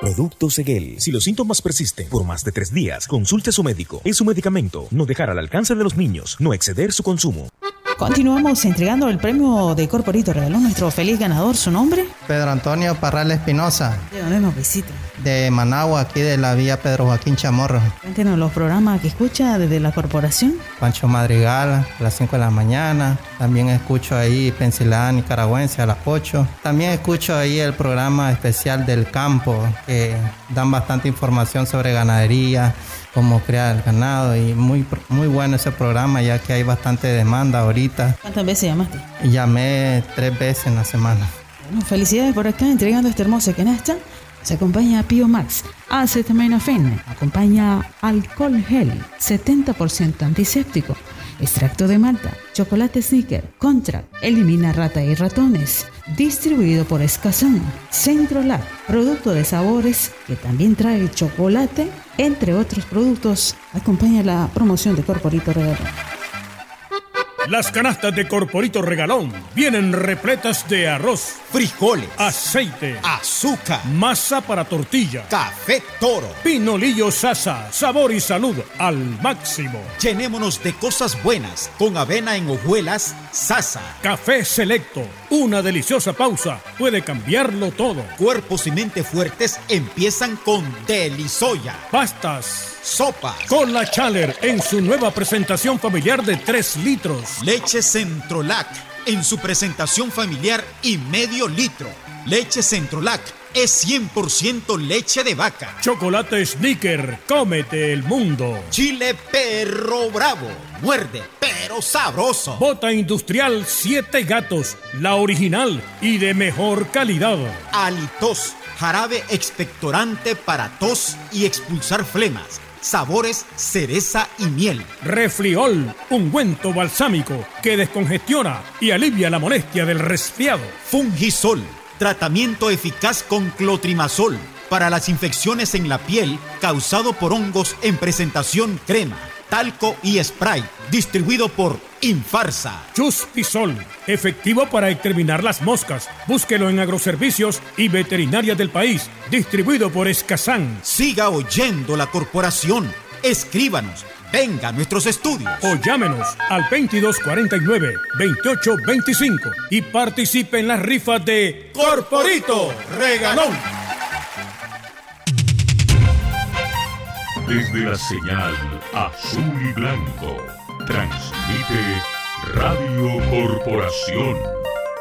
Producto Seguel. Si los síntomas persisten por más de tres días, consulte a su médico. Es su medicamento. No dejar al alcance de los niños. No exceder su consumo. Continuamos entregando el premio de Corporito. Regaló nuestro feliz ganador. ¿Su nombre? Pedro Antonio Parral Espinosa. ¿De dónde nos visita? De Managua, aquí de la vía Pedro Joaquín Chamorro. Cuéntenos los programas que escucha desde la corporación. Pancho Madrigal, a las 5 de la mañana. También escucho ahí Pensilvania Nicaragüense a las 8. También escucho ahí el programa especial del campo, que dan bastante información sobre ganadería, cómo crear el ganado y muy, muy bueno ese programa ya que hay bastante demanda ahorita. ¿Cuántas veces llamaste? Llamé tres veces en la semana. Bueno, felicidades por acá entregando este hermoso canasta Se acompaña Piomax, acetaminofén, acompaña alcohol gel, 70% antiséptico, extracto de malta, chocolate sneaker, contra, elimina rata y ratones. Distribuido por Escazón, Centro Lab, producto de sabores que también trae chocolate, entre otros productos. Acompaña la promoción de Corporito Regalo. Las canastas de Corporito Regalón vienen repletas de arroz, frijoles, aceite, azúcar, masa para tortilla, café toro, pinolillo sasa, sabor y salud al máximo. Llenémonos de cosas buenas con avena en hojuelas sasa. Café selecto, una deliciosa pausa puede cambiarlo todo. Cuerpos y mente fuertes empiezan con Delisoya. Pastas sopa. Con la Chaler en su nueva presentación familiar de 3 litros. Leche Centrolac en su presentación familiar y medio litro. Leche Centrolac es 100% leche de vaca. Chocolate Sneaker, cómete el mundo. Chile Perro Bravo, muerde, pero sabroso. Bota industrial 7 gatos, la original y de mejor calidad. Alitos, jarabe expectorante para tos y expulsar flemas sabores cereza y miel. Refriol, ungüento balsámico que descongestiona y alivia la molestia del resfriado. Fungisol, tratamiento eficaz con clotrimazol para las infecciones en la piel causado por hongos en presentación crema talco y spray, distribuido por Infarsa. Chuspisol, efectivo para exterminar las moscas. Búsquelo en agroservicios y veterinarias del país, distribuido por Escazán. Siga oyendo la corporación. Escríbanos. Venga a nuestros estudios. O llámenos al 2249-2825 y participe en las rifas de Corporito Regalón. Desde la señal azul y blanco, transmite Radio Corporación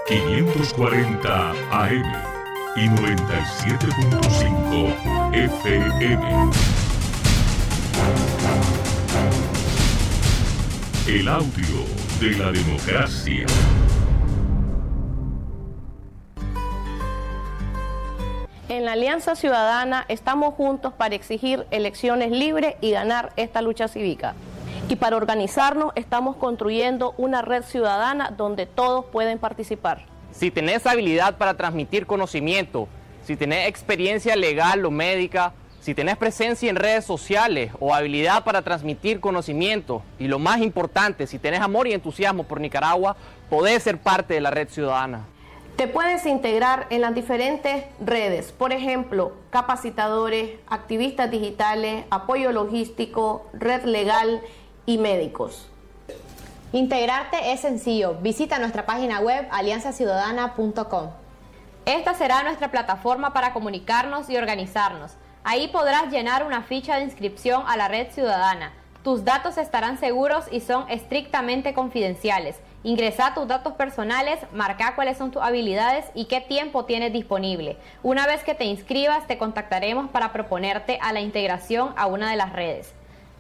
540 AM y 97.5 FM. El audio de la democracia. En la Alianza Ciudadana estamos juntos para exigir elecciones libres y ganar esta lucha cívica. Y para organizarnos estamos construyendo una red ciudadana donde todos pueden participar. Si tenés habilidad para transmitir conocimiento, si tenés experiencia legal o médica, si tenés presencia en redes sociales o habilidad para transmitir conocimiento, y lo más importante, si tenés amor y entusiasmo por Nicaragua, podés ser parte de la red ciudadana. Te puedes integrar en las diferentes redes, por ejemplo, capacitadores, activistas digitales, apoyo logístico, red legal y médicos. Integrarte es sencillo. Visita nuestra página web alianzaciudadana.com. Esta será nuestra plataforma para comunicarnos y organizarnos. Ahí podrás llenar una ficha de inscripción a la red ciudadana. Tus datos estarán seguros y son estrictamente confidenciales. Ingresa tus datos personales, marca cuáles son tus habilidades y qué tiempo tienes disponible. Una vez que te inscribas, te contactaremos para proponerte a la integración a una de las redes.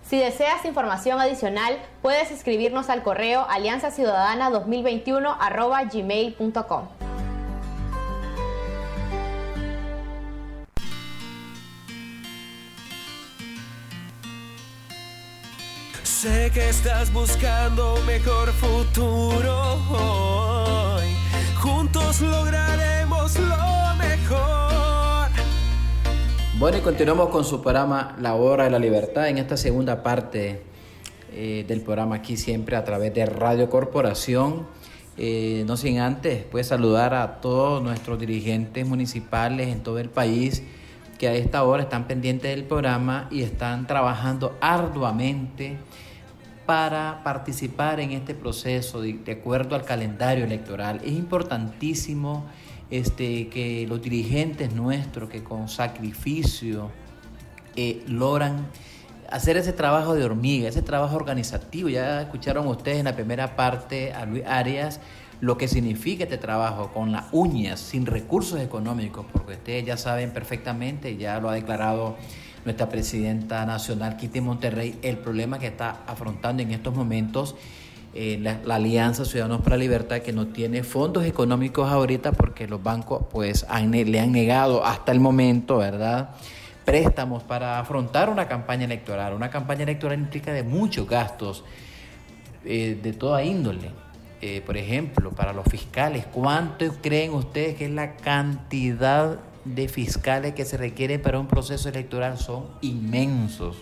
Si deseas información adicional, puedes escribirnos al correo alianzaciudadana2021 Sé que estás buscando mejor futuro hoy. Juntos lograremos lo mejor. Bueno, y continuamos con su programa La Hora de la Libertad en esta segunda parte eh, del programa aquí siempre a través de Radio Corporación. Eh, no sin antes, pues saludar a todos nuestros dirigentes municipales en todo el país que a esta hora están pendientes del programa y están trabajando arduamente para participar en este proceso de, acuerdo al calendario electoral. Es importantísimo este, que los dirigentes nuestros que con sacrificio eh, logran hacer ese trabajo de hormiga, ese trabajo organizativo. Ya escucharon ustedes en la primera parte a Luis Arias lo que significa este trabajo con las uñas, sin recursos económicos, porque ustedes ya saben perfectamente, ya lo ha declarado nuestra presidenta nacional, Kitty Monterrey, el problema que está afrontando en estos momentos eh, la, Alianza Ciudadanos para la Libertad, que no tiene fondos económicos ahorita porque los bancos pues le han negado hasta el momento, ¿verdad? Préstamos para afrontar una campaña electoral. Una campaña electoral implica de muchos gastos eh, de toda índole. Eh, por ejemplo, para los fiscales, ¿cuánto creen ustedes que es la cantidad de fiscales que se requieren para un proceso electoral? Son inmensos.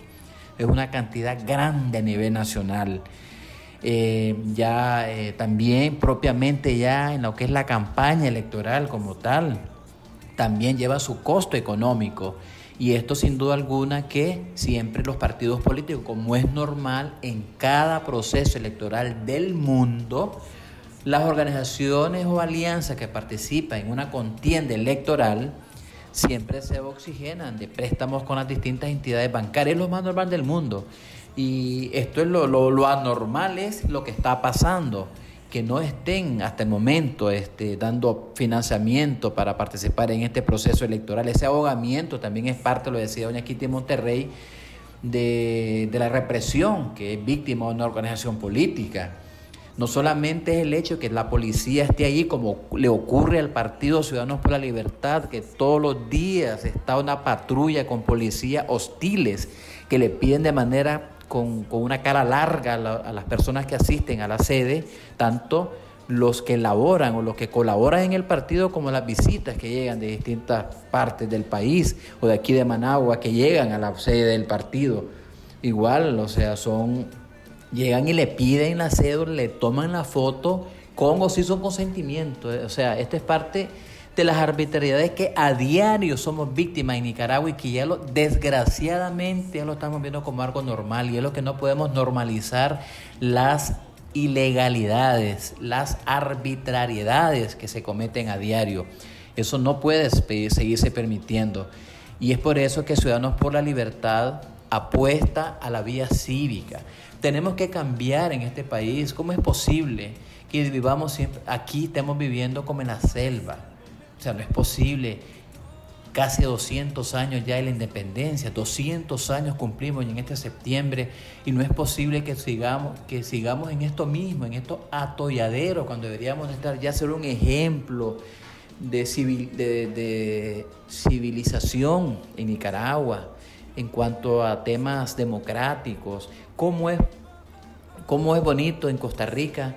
Es una cantidad grande a nivel nacional. Eh, ya eh, también propiamente ya en lo que es la campaña electoral como tal, también lleva su costo económico. Y esto sin duda alguna que siempre los partidos políticos, como es normal en cada proceso electoral del mundo, las organizaciones o alianzas que participan en una contienda electoral siempre se oxigenan de préstamos con las distintas entidades bancarias. Es lo más normal del mundo. Y esto es lo, lo, anormal, es lo que está pasando que no estén hasta el momento este, dando financiamiento para participar en este proceso electoral. Ese ahogamiento también es parte, lo decía doña Kitty Monterrey, de, de la represión que es víctima de una organización política. No solamente es el hecho de que la policía esté allí, como le ocurre al Partido Ciudadanos por la Libertad, que todos los días está una patrulla con policías hostiles que le piden de manera con, una cara larga a, las personas que asisten a la sede, tanto los que laboran o los que colaboran en el partido como las visitas que llegan de distintas partes del país o de aquí de Managua que llegan a la sede del partido. Igual, o sea, son llegan y le piden la cédula, le toman la foto con o sin su consentimiento. O sea, esta es parte de las arbitrariedades que a diario somos víctimas en Nicaragua y que ya lo, desgraciadamente ya lo estamos viendo como algo normal y es lo que no podemos normalizar las ilegalidades, las arbitrariedades que se cometen a diario. Eso no puede seguirse permitiendo. Y es por eso que Ciudadanos por la Libertad apuesta a la vía cívica. Tenemos que cambiar en este país. ¿Cómo es posible que vivamos siempre aquí, estemos viviendo como en la selva? O sea, no es posible. Casi 200 años ya de la independencia, 200 años cumplimos en este septiembre y no es posible que sigamos, que sigamos en esto mismo, en estos atolladeros, cuando deberíamos estar ya ser un ejemplo de, de civilización en Nicaragua en cuanto a temas democráticos, cómo es, cómo es bonito en Costa Rica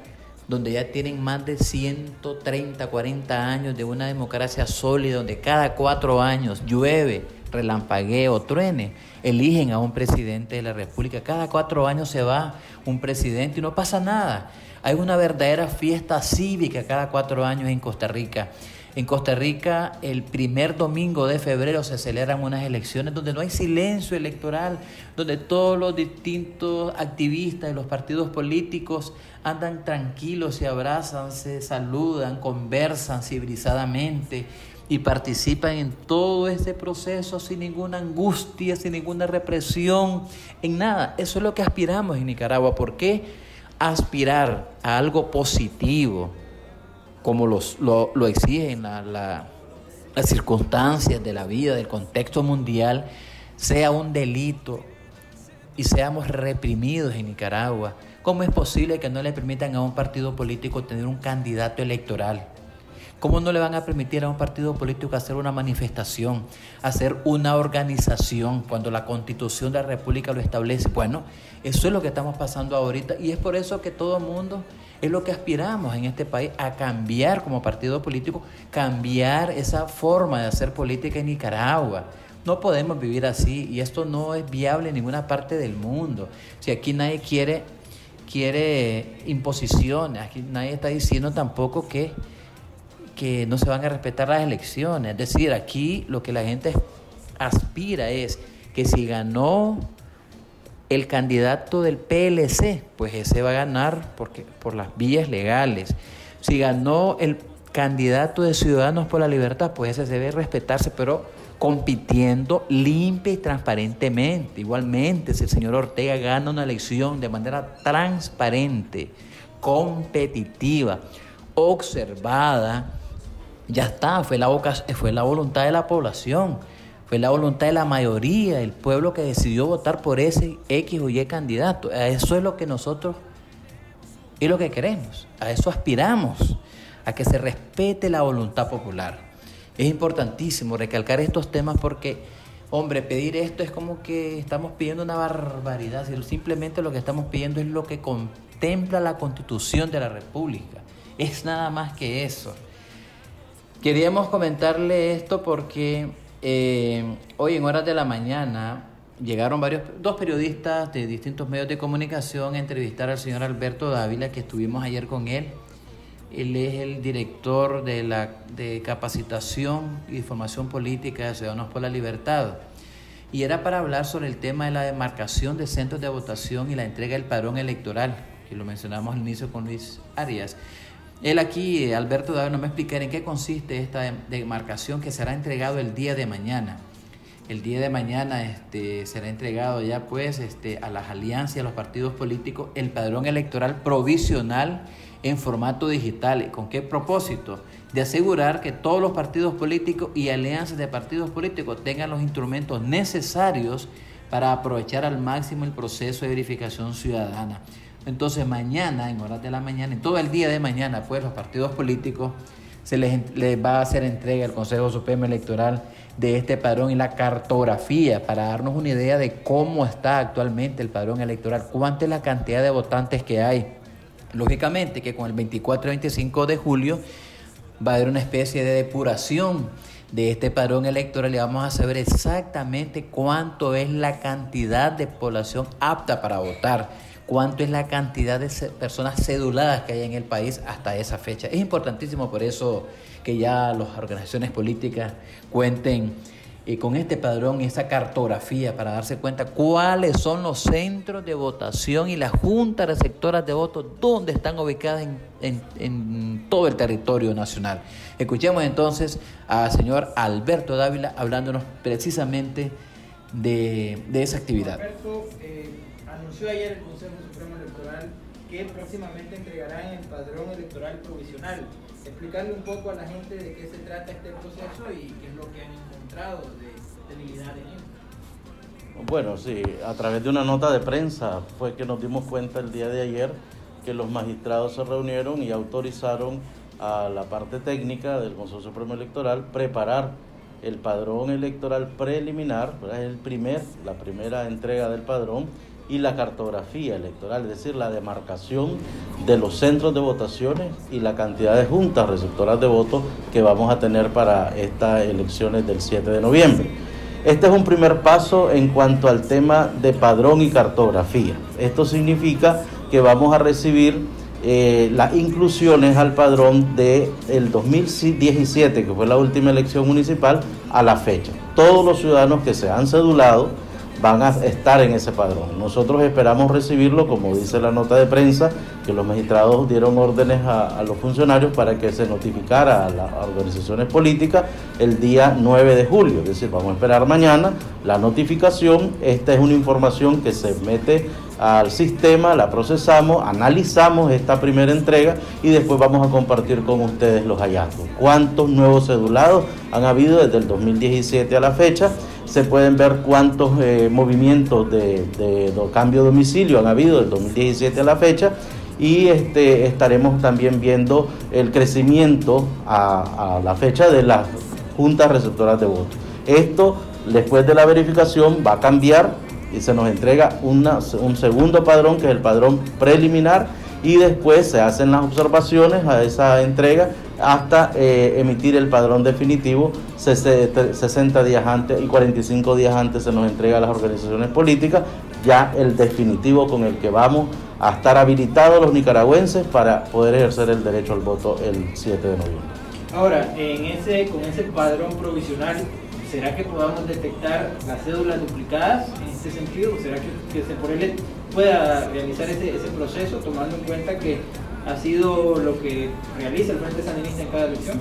donde ya tienen más de 130, 40 años de una democracia sólida, donde cada cuatro años llueve, relampaguee o truene, eligen a un presidente de la República. Cada cuatro años se va un presidente y no pasa nada. Hay una verdadera fiesta cívica cada cuatro años en Costa Rica. En Costa Rica, el primer domingo de febrero se celebran unas elecciones donde no hay silencio electoral, donde todos los distintos activistas de los partidos políticos andan tranquilos, se abrazan, se saludan, conversan civilizadamente y participan en todo este proceso sin ninguna angustia, sin ninguna represión, en nada. Eso es lo que aspiramos en Nicaragua. ¿Por qué aspirar a algo positivo? Como los, lo, exigen las circunstancias de la vida, del contexto mundial, sea un delito y seamos reprimidos en Nicaragua. ¿Cómo es posible que no le permitan a un partido político tener un candidato electoral? ¿Cómo no le van a permitir a un partido político hacer una manifestación, hacer una organización cuando la constitución de la República lo establece? Bueno, eso es lo que estamos pasando ahorita y es por eso que todo el mundo es lo que aspiramos en este país a cambiar como partido político, cambiar esa forma de hacer política en Nicaragua. No podemos vivir así y esto no es viable en ninguna parte del mundo. Si aquí nadie quiere, quiere imposiciones, aquí nadie está diciendo tampoco que, que no se van a respetar las elecciones. Es decir, aquí lo que la gente aspira es que si ganó el candidato del PLC, pues ese va a ganar porque, por las vías legales. Si ganó el candidato de Ciudadanos por la Libertad, pues ese debe respetarse, pero compitiendo limpia y transparentemente. Igualmente, si el señor Ortega gana una elección de manera transparente, competitiva, observada, ya está, fue la, fue la voluntad de la población. Fue la voluntad de la mayoría del pueblo que decidió votar por ese X o Y candidato. Eso es lo que nosotros Es lo que queremos, a eso aspiramos, a que se respete la voluntad popular. Es importantísimo recalcar estos temas porque, hombre, pedir esto es como que estamos pidiendo una barbaridad, simplemente lo que estamos pidiendo es lo que contempla la constitución de la República. Es nada más que eso. Queríamos comentarle esto porque eh, hoy en horas de la mañana llegaron varios, dos periodistas de distintos medios de comunicación a entrevistar al señor Alberto Dávila, que estuvimos ayer con él. Él es el director de la de capacitación y formación política de Ciudadanos por la Libertad. Y era para hablar sobre el tema de la demarcación de centros de votación y la entrega del padrón electoral, que lo mencionamos al inicio con Luis Arias. Él aquí, Alberto Dávila, nos va a explicar en qué consiste esta demarcación que será entregado el día de mañana el día de mañana este, será entregado ya pues este, a las alianzas a los partidos políticos el padrón electoral provisional en formato digital. ¿Con qué propósito? De asegurar que todos los partidos políticos y alianzas de partidos políticos tengan los instrumentos necesarios para aprovechar al máximo el proceso de verificación ciudadana. Entonces mañana, en horas de la mañana, en todo el día de mañana, pues los partidos políticos se les, les va a hacer entrega al Consejo Supremo Electoral de este padrón y la cartografía para darnos una idea de cómo está actualmente el padrón electoral, cuánta es la cantidad de votantes que hay. Lógicamente que con el 24 y 25 de julio va a haber una especie de depuración de este padrón electoral y vamos a saber exactamente cuánto es la cantidad de población apta para votar, cuánto es la cantidad de personas ceduladas que hay en el país hasta esa fecha. Es importantísimo por eso que ya las organizaciones políticas cuenten eh, con este padrón y esa cartografía para darse cuenta cuáles son los centros de votación y las juntas receptoras de votos, dónde están ubicadas en, todo el territorio nacional. Escuchemos entonces al señor Alberto Dávila hablándonos precisamente de, esa actividad. Alberto eh, anunció ayer el Consejo Supremo Electoral que próximamente entregarán el padrón electoral provisional explicarle un poco a la gente de qué se trata este proceso y qué es lo que han encontrado de debilidad en él. Bueno, sí, a través de una nota de prensa fue que nos dimos cuenta el día de ayer que los magistrados se reunieron y autorizaron a la parte técnica del Consejo Supremo Electoral preparar el padrón electoral preliminar, es el primer, la primera entrega del padrón y la cartografía electoral, es decir, la demarcación de los centros de votaciones y la cantidad de juntas receptoras de votos que vamos a tener para estas elecciones del 7 de noviembre. Este es un primer paso en cuanto al tema de padrón y cartografía. Esto significa que vamos a recibir eh, las inclusiones al padrón del el 2017, que fue la última elección municipal, a la fecha. Todos los ciudadanos que se han cedulado, van a estar en ese padrón. Nosotros esperamos recibirlo, como dice la nota de prensa, que los magistrados dieron órdenes a, los funcionarios para que se notificara a las organizaciones políticas el día 9 de julio. Es decir, vamos a esperar mañana la notificación. Esta es una información que se mete al sistema, la procesamos, analizamos esta primera entrega y después vamos a compartir con ustedes los hallazgos. ¿Cuántos nuevos cedulados han habido desde el 2017 a la fecha? se pueden ver cuántos eh, movimientos de, cambio de domicilio han habido del 2017 a la fecha y este, estaremos también viendo el crecimiento a, la fecha de las juntas receptoras de votos. Esto, después de la verificación, va a cambiar y se nos entrega un segundo padrón, que es el padrón preliminar, y después se hacen las observaciones a esa entrega hasta eh, emitir el padrón definitivo 60 días antes y 45 días antes se nos entrega a las organizaciones políticas ya el definitivo con el que vamos a estar habilitados los nicaragüenses para poder ejercer el derecho al voto el 7 de noviembre. Ahora, en ese, con ese padrón provisional, ¿será que podamos detectar las cédulas duplicadas en este sentido? ¿Será que, se por pueda realizar ese proceso tomando en cuenta que ha sido lo que realiza el Frente Sandinista en cada elección?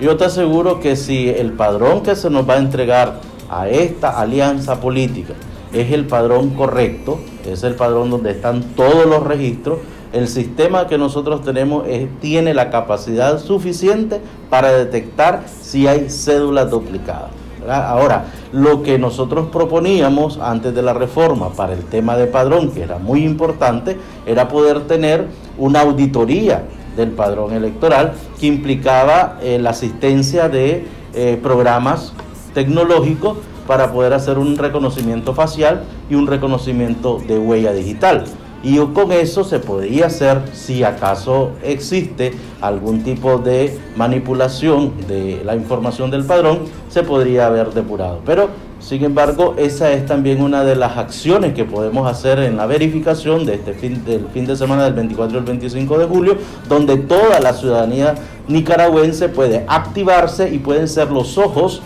Yo te aseguro que si el padrón que se nos va a entregar a esta alianza política es el padrón correcto, es el padrón donde están todos los registros, el sistema que nosotros tenemos tiene la capacidad suficiente para detectar si hay cédulas duplicadas. Ahora, lo que nosotros proponíamos antes de la reforma para el tema de padrón, que era muy importante, era poder tener una auditoría del padrón electoral que implicaba eh, la asistencia de eh, programas tecnológicos para poder hacer un reconocimiento facial y un reconocimiento de huella digital. Y con eso se podría hacer, si acaso existe algún tipo de manipulación de la información del padrón, se podría haber depurado. Pero, sin embargo, esa es también una de las acciones que podemos hacer en la verificación de este fin, del fin de semana del 24 al 25 de julio, donde toda la ciudadanía nicaragüense puede activarse y pueden ser los ojos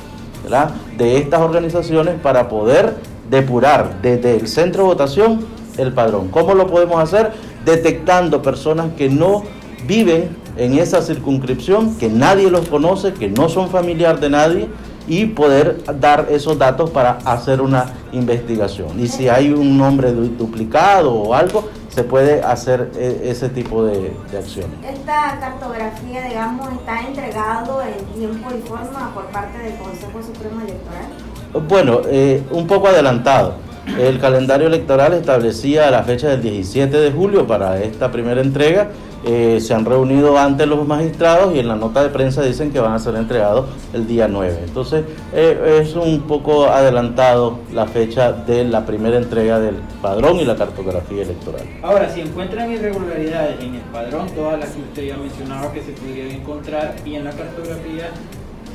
de estas organizaciones para poder depurar desde el centro de votación el padrón. ¿Cómo lo podemos hacer? Detectando personas que no viven en esa circunscripción, que nadie los conoce, que no son familiar de nadie y poder dar esos datos para hacer una investigación. Y si hay un nombre duplicado o algo, se puede hacer e, ese tipo de, acciones. Esta cartografía, digamos, está entregado en tiempo y forma por parte del Consejo Supremo Electoral. Bueno, eh, un poco adelantado. El calendario electoral establecía la fecha del 17 de julio para esta primera entrega. Eh, se han reunido antes los magistrados y en la nota de prensa dicen que van a ser entregados el día 9. Entonces eh, es un poco adelantado la fecha de la primera entrega del padrón y la cartografía electoral. Ahora, si encuentran irregularidades en el padrón, todas las que usted ya mencionaba que se podrían encontrar, y en la cartografía,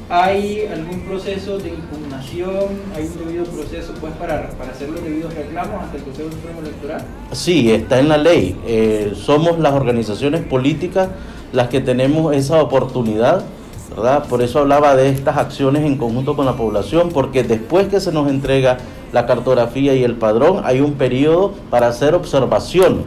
¿Hay algún proceso de impugnación? ¿Hay un debido proceso pues, para, para hacer los debidos reclamos ante el Consejo Supremo Electoral? Sí, está en la ley. Eh, somos las organizaciones políticas las que tenemos esa oportunidad, ¿verdad? Por eso hablaba de estas acciones en conjunto con la población, porque después que se nos entrega la cartografía y el padrón, hay un periodo para hacer observación.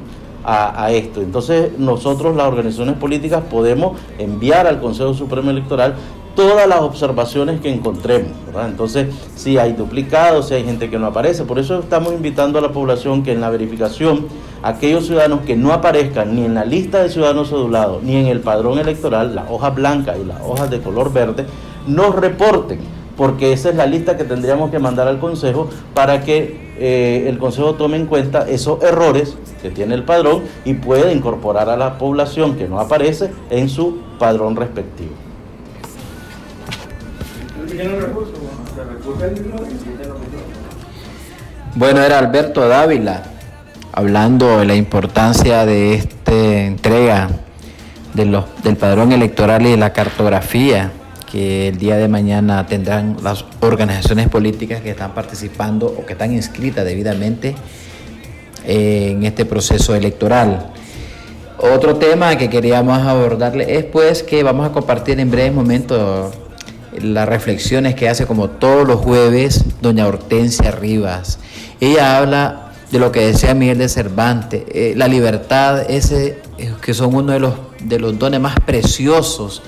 A, a, esto. Entonces nosotros las organizaciones políticas podemos enviar al Consejo Supremo Electoral todas las observaciones que encontremos. Entonces, si hay duplicados, si hay gente que no aparece, por eso estamos invitando a la población que en la verificación, aquellos ciudadanos que no aparezcan ni en la lista de ciudadanos cedulados, ni en el padrón electoral, las hojas blancas y las hojas de color verde, nos reporten, porque esa es la lista que tendríamos que mandar al Consejo para que eh, el Consejo tome en cuenta esos errores que tiene el padrón y pueda incorporar a la población que no aparece en su padrón respectivo. Bueno, era Alberto Dávila hablando de la importancia de esta entrega de los, del padrón electoral y de la cartografía que el día de mañana tendrán las organizaciones políticas que están participando o que están inscritas debidamente en este proceso electoral. Otro tema que queríamos abordarle es pues que vamos a compartir en breves momentos las reflexiones que hace como todos los jueves doña Hortensia Rivas. Ella habla de lo que decía Miguel de Cervantes, eh, la libertad, ese eh, que son uno de los, de los dones más preciosos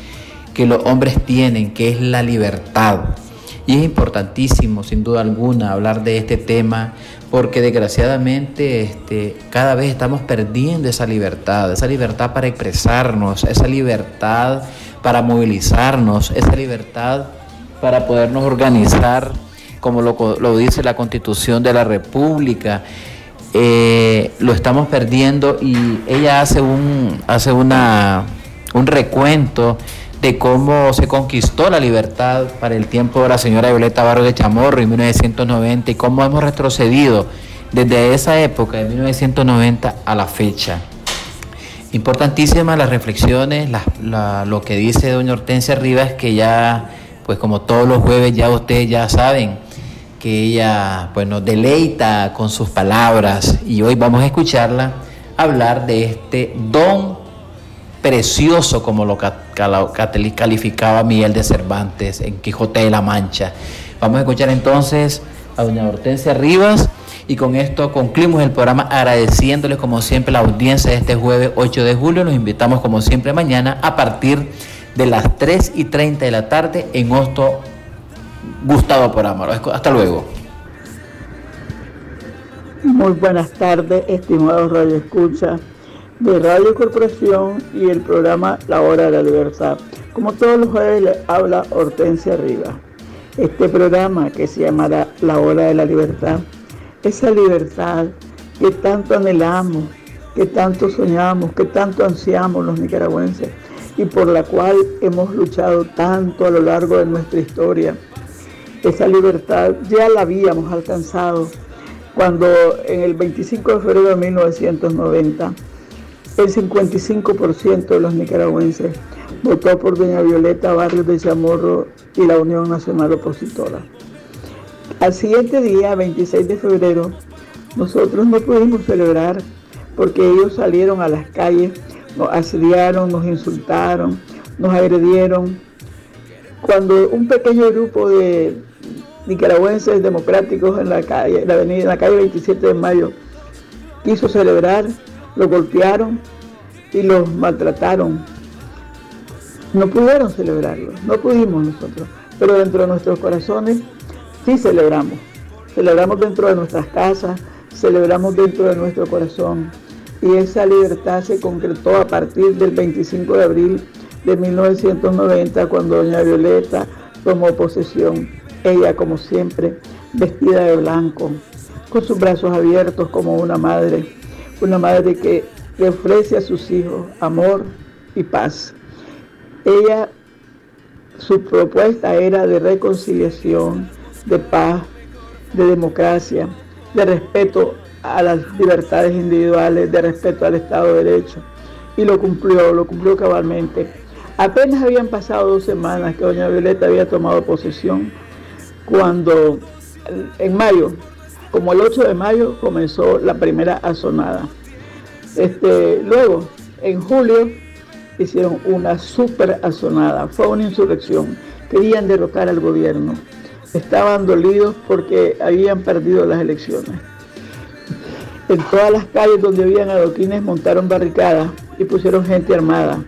que los hombres tienen, que es la libertad. Y es importantísimo, sin duda alguna, hablar de este tema, porque desgraciadamente este, cada vez estamos perdiendo esa libertad, esa libertad para expresarnos, esa libertad para movilizarnos, esa libertad para podernos organizar, como lo, dice la constitución de la República. Eh, lo estamos perdiendo y ella hace un, hace una, un recuento de cómo se conquistó la libertad para el tiempo de la señora Violeta Barro de Chamorro en 1990 y cómo hemos retrocedido desde esa época de 1990 a la fecha. Importantísimas las reflexiones, lo que dice doña Hortensia Rivas, que ya, pues como todos los jueves ya ustedes ya saben, que ella pues nos deleita con sus palabras y hoy vamos a escucharla hablar de este don precioso como lo calificaba Miguel de Cervantes en Quijote de la Mancha. Vamos a escuchar entonces a doña Hortensia Rivas y con esto concluimos el programa agradeciéndoles como siempre la audiencia de este jueves 8 de julio. Los invitamos como siempre mañana a partir de las 3 y 30 de la tarde en Hosto Gustavo por Amaro. Hasta luego. Muy buenas tardes, estimados Radio Escucha de Radio Corporación y el programa La Hora de la Libertad. Como todos los jueves les habla Hortensia Rivas. Este programa que se llamará La Hora de la Libertad esa libertad que tanto anhelamos, que tanto soñamos, que tanto ansiamos los nicaragüenses y por la cual hemos luchado tanto a lo largo de nuestra historia. Esa libertad ya la habíamos alcanzado cuando en el 25 de febrero de 1990 el 55% de los nicaragüenses votó por doña Violeta Barrios de Chamorro y la Unión Nacional Opositora. Al siguiente día, 26 de febrero, nosotros no pudimos celebrar porque ellos salieron a las calles, nos asediaron, nos insultaron, nos agredieron. Cuando un pequeño grupo de nicaragüenses democráticos en la calle, en la avenida, en la calle 27 de Mayo, quiso celebrar, lo golpearon y los maltrataron. No pudieron celebrarlo, no pudimos nosotros, pero dentro de nuestros corazones sí celebramos. Celebramos dentro de nuestras casas, celebramos dentro de nuestro corazón. Y esa libertad se concretó a partir del 25 de abril de 1990, cuando doña Violeta tomó posesión. Ella, como siempre, vestida de blanco, con sus brazos abiertos como una madre, una madre que le ofrece a sus hijos amor y paz. Ella, su propuesta era de reconciliación, de paz, de democracia, de respeto a las libertades individuales, de respeto al Estado de Derecho. Y lo cumplió, lo cumplió cabalmente. Apenas habían pasado dos semanas que doña Violeta había tomado posesión, cuando en mayo, como el 8 de mayo, comenzó la primera azonada. Este, luego, en julio, hicieron una super azonada, fue una insurrección, querían derrocar al gobierno, estaban dolidos porque habían perdido las elecciones. En todas las calles donde habían adoquines montaron barricadas y pusieron gente armada.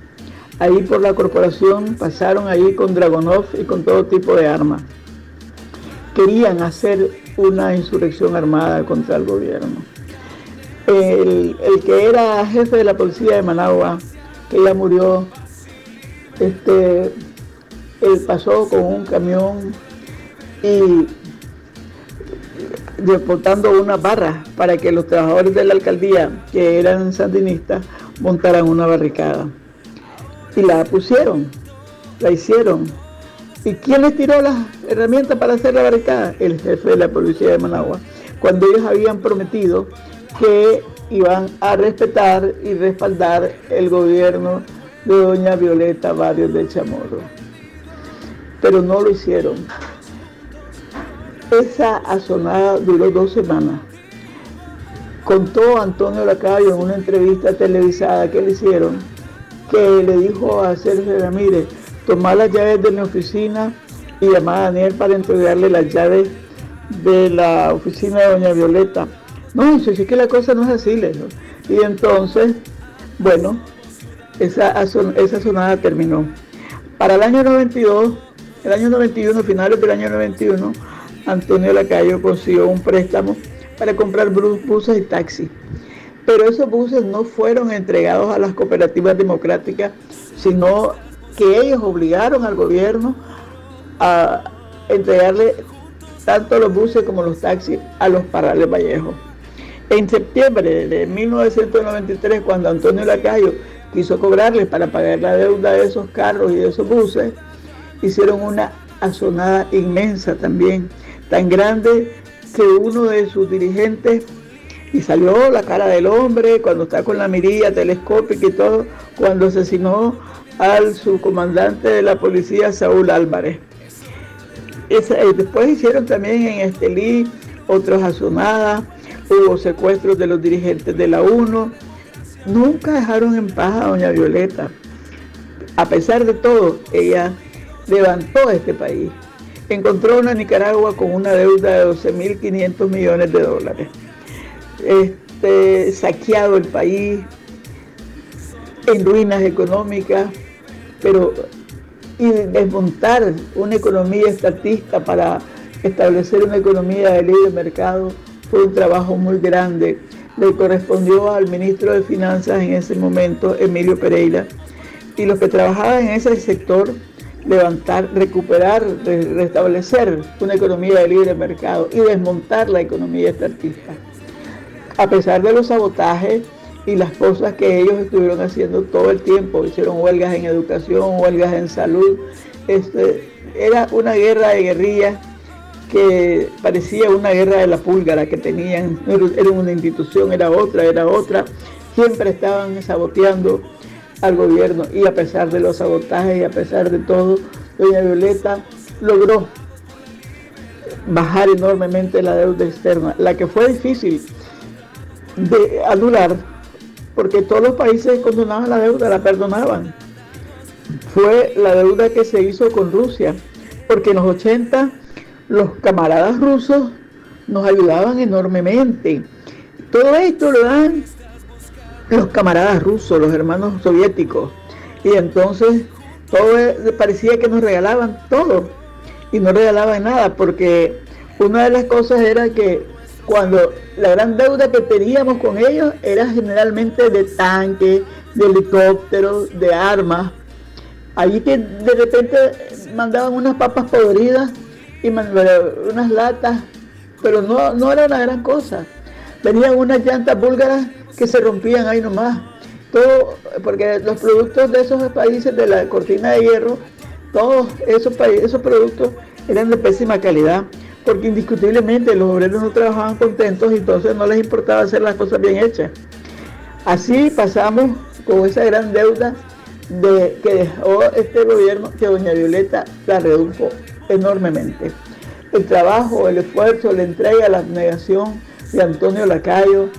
Ahí por la corporación pasaron ahí con Dragonov y con todo tipo de armas. Querían hacer una insurrección armada contra el gobierno. El, el que era jefe de la policía de Managua, que ya murió, este, él pasó con un camión y deportando una barra para que los trabajadores de la alcaldía, que eran sandinistas, montaran una barricada. Y la pusieron, la hicieron. ¿Y quién les tiró las herramientas para hacer la barricada? El jefe de la policía de Managua. Cuando ellos habían prometido que iban a respetar y respaldar el gobierno de doña Violeta Barrios de Chamorro. Pero no lo hicieron. Esa azonada duró dos semanas. Contó Antonio Lacayo en una entrevista televisada que le hicieron que le dijo a Sergio Ramírez, tomar las llaves de mi oficina y llamar a Daniel para entregarle las llaves de la oficina de doña Violeta. No, dice, es que la cosa no es así, le dijo. Y entonces, bueno, esa, esa sonada terminó. Para el año 92, el año 91, finales del año 91, Antonio Lacayo consiguió un préstamo para comprar buses y taxis. Pero esos buses no fueron entregados a las cooperativas democráticas, sino que ellos obligaron al gobierno a entregarle tanto los buses como los taxis a los parales Vallejo. En septiembre de 1993, cuando Antonio Lacayo quiso cobrarles para pagar la deuda de esos carros y de esos buses, hicieron una azonada inmensa también tan grande que uno de sus dirigentes, y salió la cara del hombre cuando está con la mirilla telescópica y todo, cuando asesinó al subcomandante de la policía Saúl Álvarez. después hicieron también en Estelí otras azonadas, hubo secuestros de los dirigentes de la UNO, nunca dejaron en paz a doña Violeta. A pesar de todo, ella levantó este país encontró una Nicaragua con una deuda de 12.500 millones de dólares. Este, saqueado el país, en ruinas económicas, pero y desmontar una economía estatista para establecer una economía de libre mercado fue un trabajo muy grande. Le correspondió al ministro de Finanzas en ese momento, Emilio Pereira, y los que trabajaban en ese sector levantar, recuperar, restablecer una economía de libre mercado y desmontar la economía estatista. A pesar de los sabotajes y las cosas que ellos estuvieron haciendo todo el tiempo. Hicieron huelgas en educación, huelgas en salud. Este, era una guerra de guerrillas que parecía una guerra de la púlgara que tenían, era una institución, era otra, era otra, siempre estaban saboteando al gobierno y a pesar de los sabotajes y a pesar de todo, doña Violeta logró bajar enormemente la deuda externa, la que fue difícil de anular, porque todos los países condonaban la deuda, la perdonaban. Fue la deuda que se hizo con Rusia, porque en los 80 los camaradas rusos nos ayudaban enormemente. Todo esto lo dan los camaradas rusos, los hermanos soviéticos. Y entonces todo parecía que nos regalaban todo y no regalaban nada porque una de las cosas era que cuando la gran deuda que teníamos con ellos era generalmente de tanques, de helicópteros, de armas. Allí que de repente mandaban unas papas podridas y unas latas, pero no, no era una gran cosa. Venían unas llantas búlgaras que se rompían ahí nomás. Todo, porque los productos de esos países de la cortina de hierro, todos esos, esos productos eran de pésima calidad, porque indiscutiblemente los obreros no trabajaban contentos y entonces no les importaba hacer las cosas bien hechas. Así pasamos con esa gran deuda de, que dejó este gobierno, que doña Violeta la redujo enormemente. El trabajo, el esfuerzo, la entrega, la abnegación de Antonio Lacayo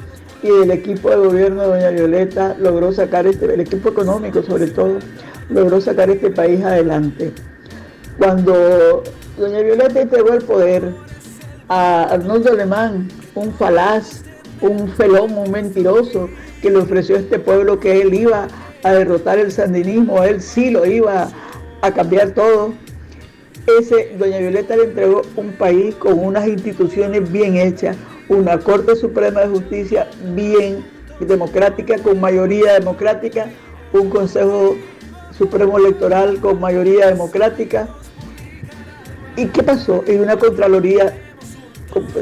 y el equipo de gobierno de doña Violeta logró sacar este, el equipo económico sobre todo, logró sacar este país adelante. Cuando doña Violeta entregó el poder a Arnoldo Alemán, un falaz, un felón, un mentiroso, que le ofreció a este pueblo que él iba a derrotar el sandinismo, él sí lo iba a cambiar todo. Ese, doña Violeta le entregó un país con unas instituciones bien hechas, una Corte Suprema de Justicia bien democrática, con mayoría democrática, un Consejo Supremo Electoral con mayoría democrática, ¿Y qué pasó? En una Contraloría,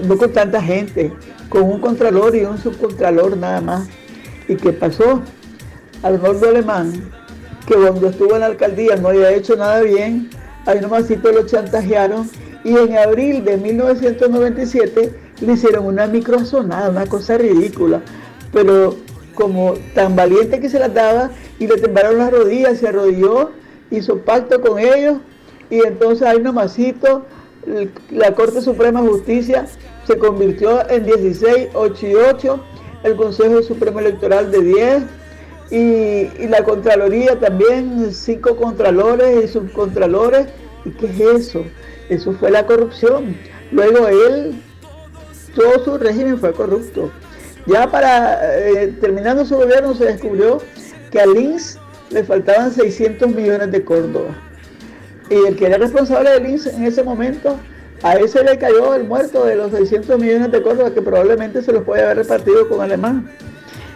no con tanta gente, con un Contralor y un Subcontralor nada más. ¿Y qué pasó? Arnoldo Alemán, que cuando estuvo en la alcaldía no había hecho nada bien, ahí nomás lo chantajearon y en abril de 1997 le hicieron una microzonada, una cosa ridícula, pero como tan valiente que se las daba y le temblaron las rodillas, se arrodilló, hizo pacto con ellos y entonces ahí nomasito la Corte Suprema de Justicia se convirtió en 16, 8 y 8, el Consejo Supremo Electoral de 10 y, la Contraloría también, cinco contralores y subcontralores. ¿Y qué es eso? Eso fue la corrupción. Luego él, todo su régimen fue corrupto. Ya para, eh, terminando su gobierno, se descubrió que a Lins le faltaban 600 millones de Córdoba. Y el que era responsable del INSS en ese momento, a ese le cayó el muerto de los 600 millones de Córdoba que probablemente se los puede haber repartido con Alemán.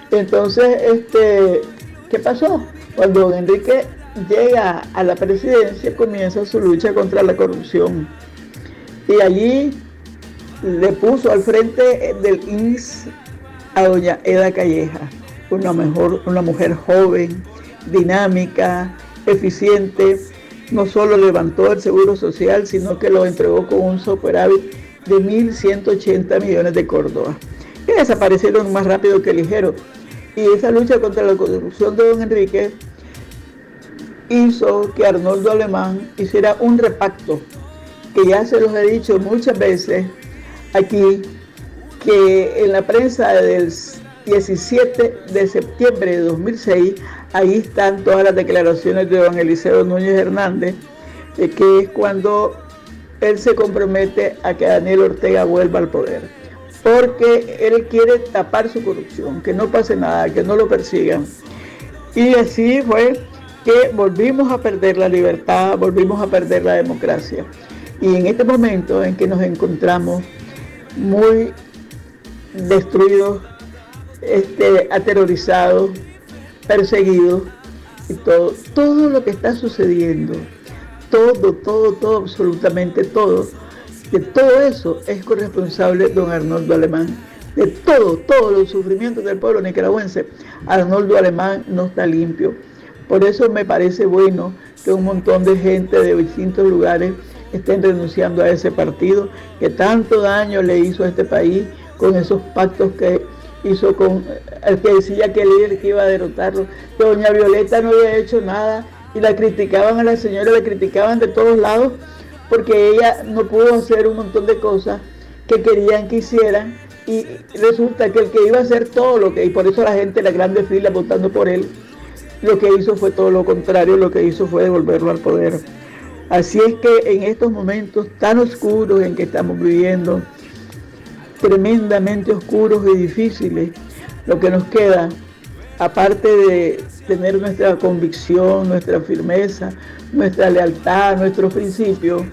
Entonces, este, ¿qué pasó? Cuando Enrique llega a la presidencia, comienza su lucha contra la corrupción. Y allí le puso al frente del INS a doña Eda Calleja, una, mejor, una mujer joven, dinámica, eficiente, no solo levantó el Seguro Social, sino que lo entregó con un superávit de 1.180 millones de Córdoba, que desaparecieron más rápido que ligero. Y esa lucha contra la corrupción de don Enrique hizo que Arnoldo Alemán hiciera un repacto, que ya se los he dicho muchas veces aquí, que en la prensa del 17 de septiembre de 2006 Ahí están todas las declaraciones de don Eliseo Núñez Hernández, que es cuando él se compromete a que Daniel Ortega vuelva al poder. Porque él quiere tapar su corrupción, que no pase nada, que no lo persigan. Y así fue que volvimos a perder la libertad, volvimos a perder la democracia. Y en este momento en que nos encontramos muy destruidos, este, aterrorizados, perseguidos y todo, todo lo que está sucediendo, todo, todo, todo, absolutamente todo, de todo eso es corresponsable don Arnoldo Alemán, de todo, todos los sufrimientos del pueblo nicaragüense, Arnoldo Alemán no está limpio. Por eso me parece bueno que un montón de gente de distintos lugares estén renunciando a ese partido que tanto daño le hizo a este país con esos pactos que hizo con el que decía que el líder que iba a derrotarlo, doña Violeta no había hecho nada y la criticaban a la señora, la criticaban de todos lados porque ella no pudo hacer un montón de cosas que querían que hicieran y resulta que el que iba a hacer todo lo que, y por eso la gente, la grande fila votando por él, lo que hizo fue todo lo contrario, lo que hizo fue devolverlo al poder. Así es que en estos momentos tan oscuros en que estamos viviendo, tremendamente oscuros y difíciles, lo que nos queda, aparte de tener nuestra convicción, nuestra firmeza, nuestra lealtad, nuestros principios,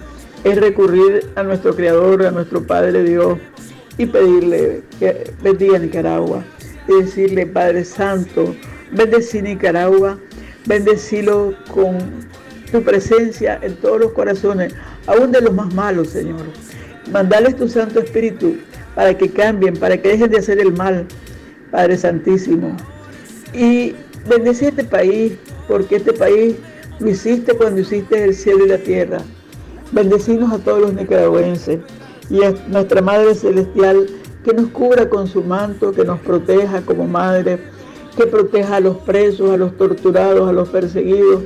es recurrir a nuestro Creador, a nuestro Padre Dios y pedirle que bendiga Nicaragua y decirle, Padre Santo, bendecir Nicaragua, bendecilo con tu presencia en todos los corazones, aún de los más malos, Señor. Mandales tu Santo Espíritu para que cambien, para que dejen de hacer el mal, Padre Santísimo. Y bendecir este país, porque este país lo hiciste cuando hiciste el cielo y la tierra. Bendecimos a todos los nicaragüenses y a nuestra Madre Celestial que nos cubra con su manto, que nos proteja como madre, que proteja a los presos, a los torturados, a los perseguidos,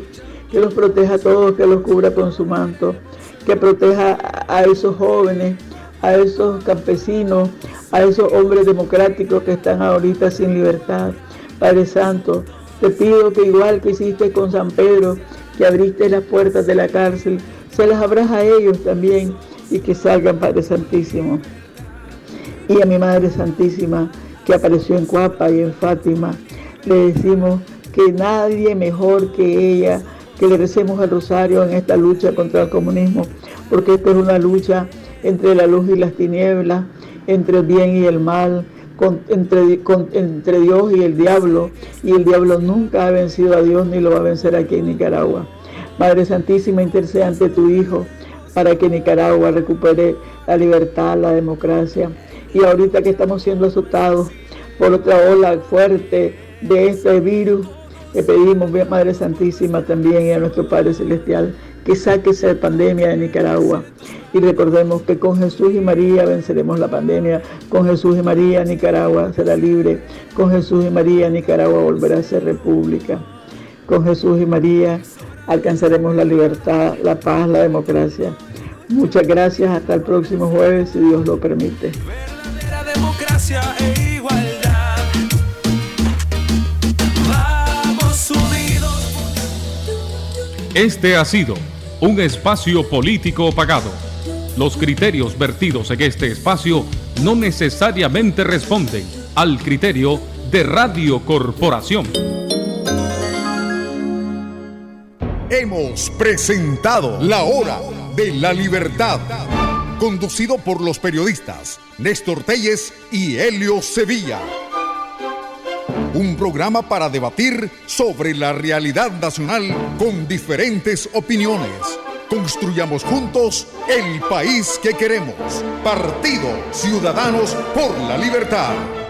que los proteja a todos, que los cubra con su manto, que proteja a esos jóvenes, a esos campesinos, a esos hombres democráticos que están ahorita sin libertad. Padre Santo, te pido que igual que hiciste con San Pedro, que abriste las puertas de la cárcel, se las abras a ellos también y que salgan, Padre Santísimo. Y a mi Madre Santísima, que apareció en Cuapa y en Fátima, le decimos que nadie mejor que ella, que le recemos al rosario en esta lucha contra el comunismo, porque esta es una lucha entre la luz y las tinieblas, entre el bien y el mal, entre, entre Dios y el diablo, y el diablo nunca ha vencido a Dios ni lo va a vencer aquí en Nicaragua. Madre Santísima, intercede ante tu Hijo para que Nicaragua recupere la libertad, la democracia. Y ahorita que estamos siendo azotados por otra ola fuerte de este virus, le pedimos, Madre Santísima, también y a nuestro Padre Celestial, que saque esa pandemia de Nicaragua. Y recordemos que con Jesús y María venceremos la pandemia. Con Jesús y María Nicaragua será libre. Con Jesús y María Nicaragua volverá a ser república. Con Jesús y María alcanzaremos la libertad, la paz, la democracia. Muchas gracias. Hasta el próximo jueves, si Dios lo permite. Este ha sido un espacio político pagado. Los criterios vertidos en este espacio no necesariamente responden al criterio de Radio Corporación. Hemos presentado La Hora de la Libertad, conducido por los periodistas Néstor Telles y Helio Sevilla. Un programa para debatir sobre la realidad nacional con diferentes opiniones. Construyamos juntos el país que queremos. Partido Ciudadanos por la Libertad.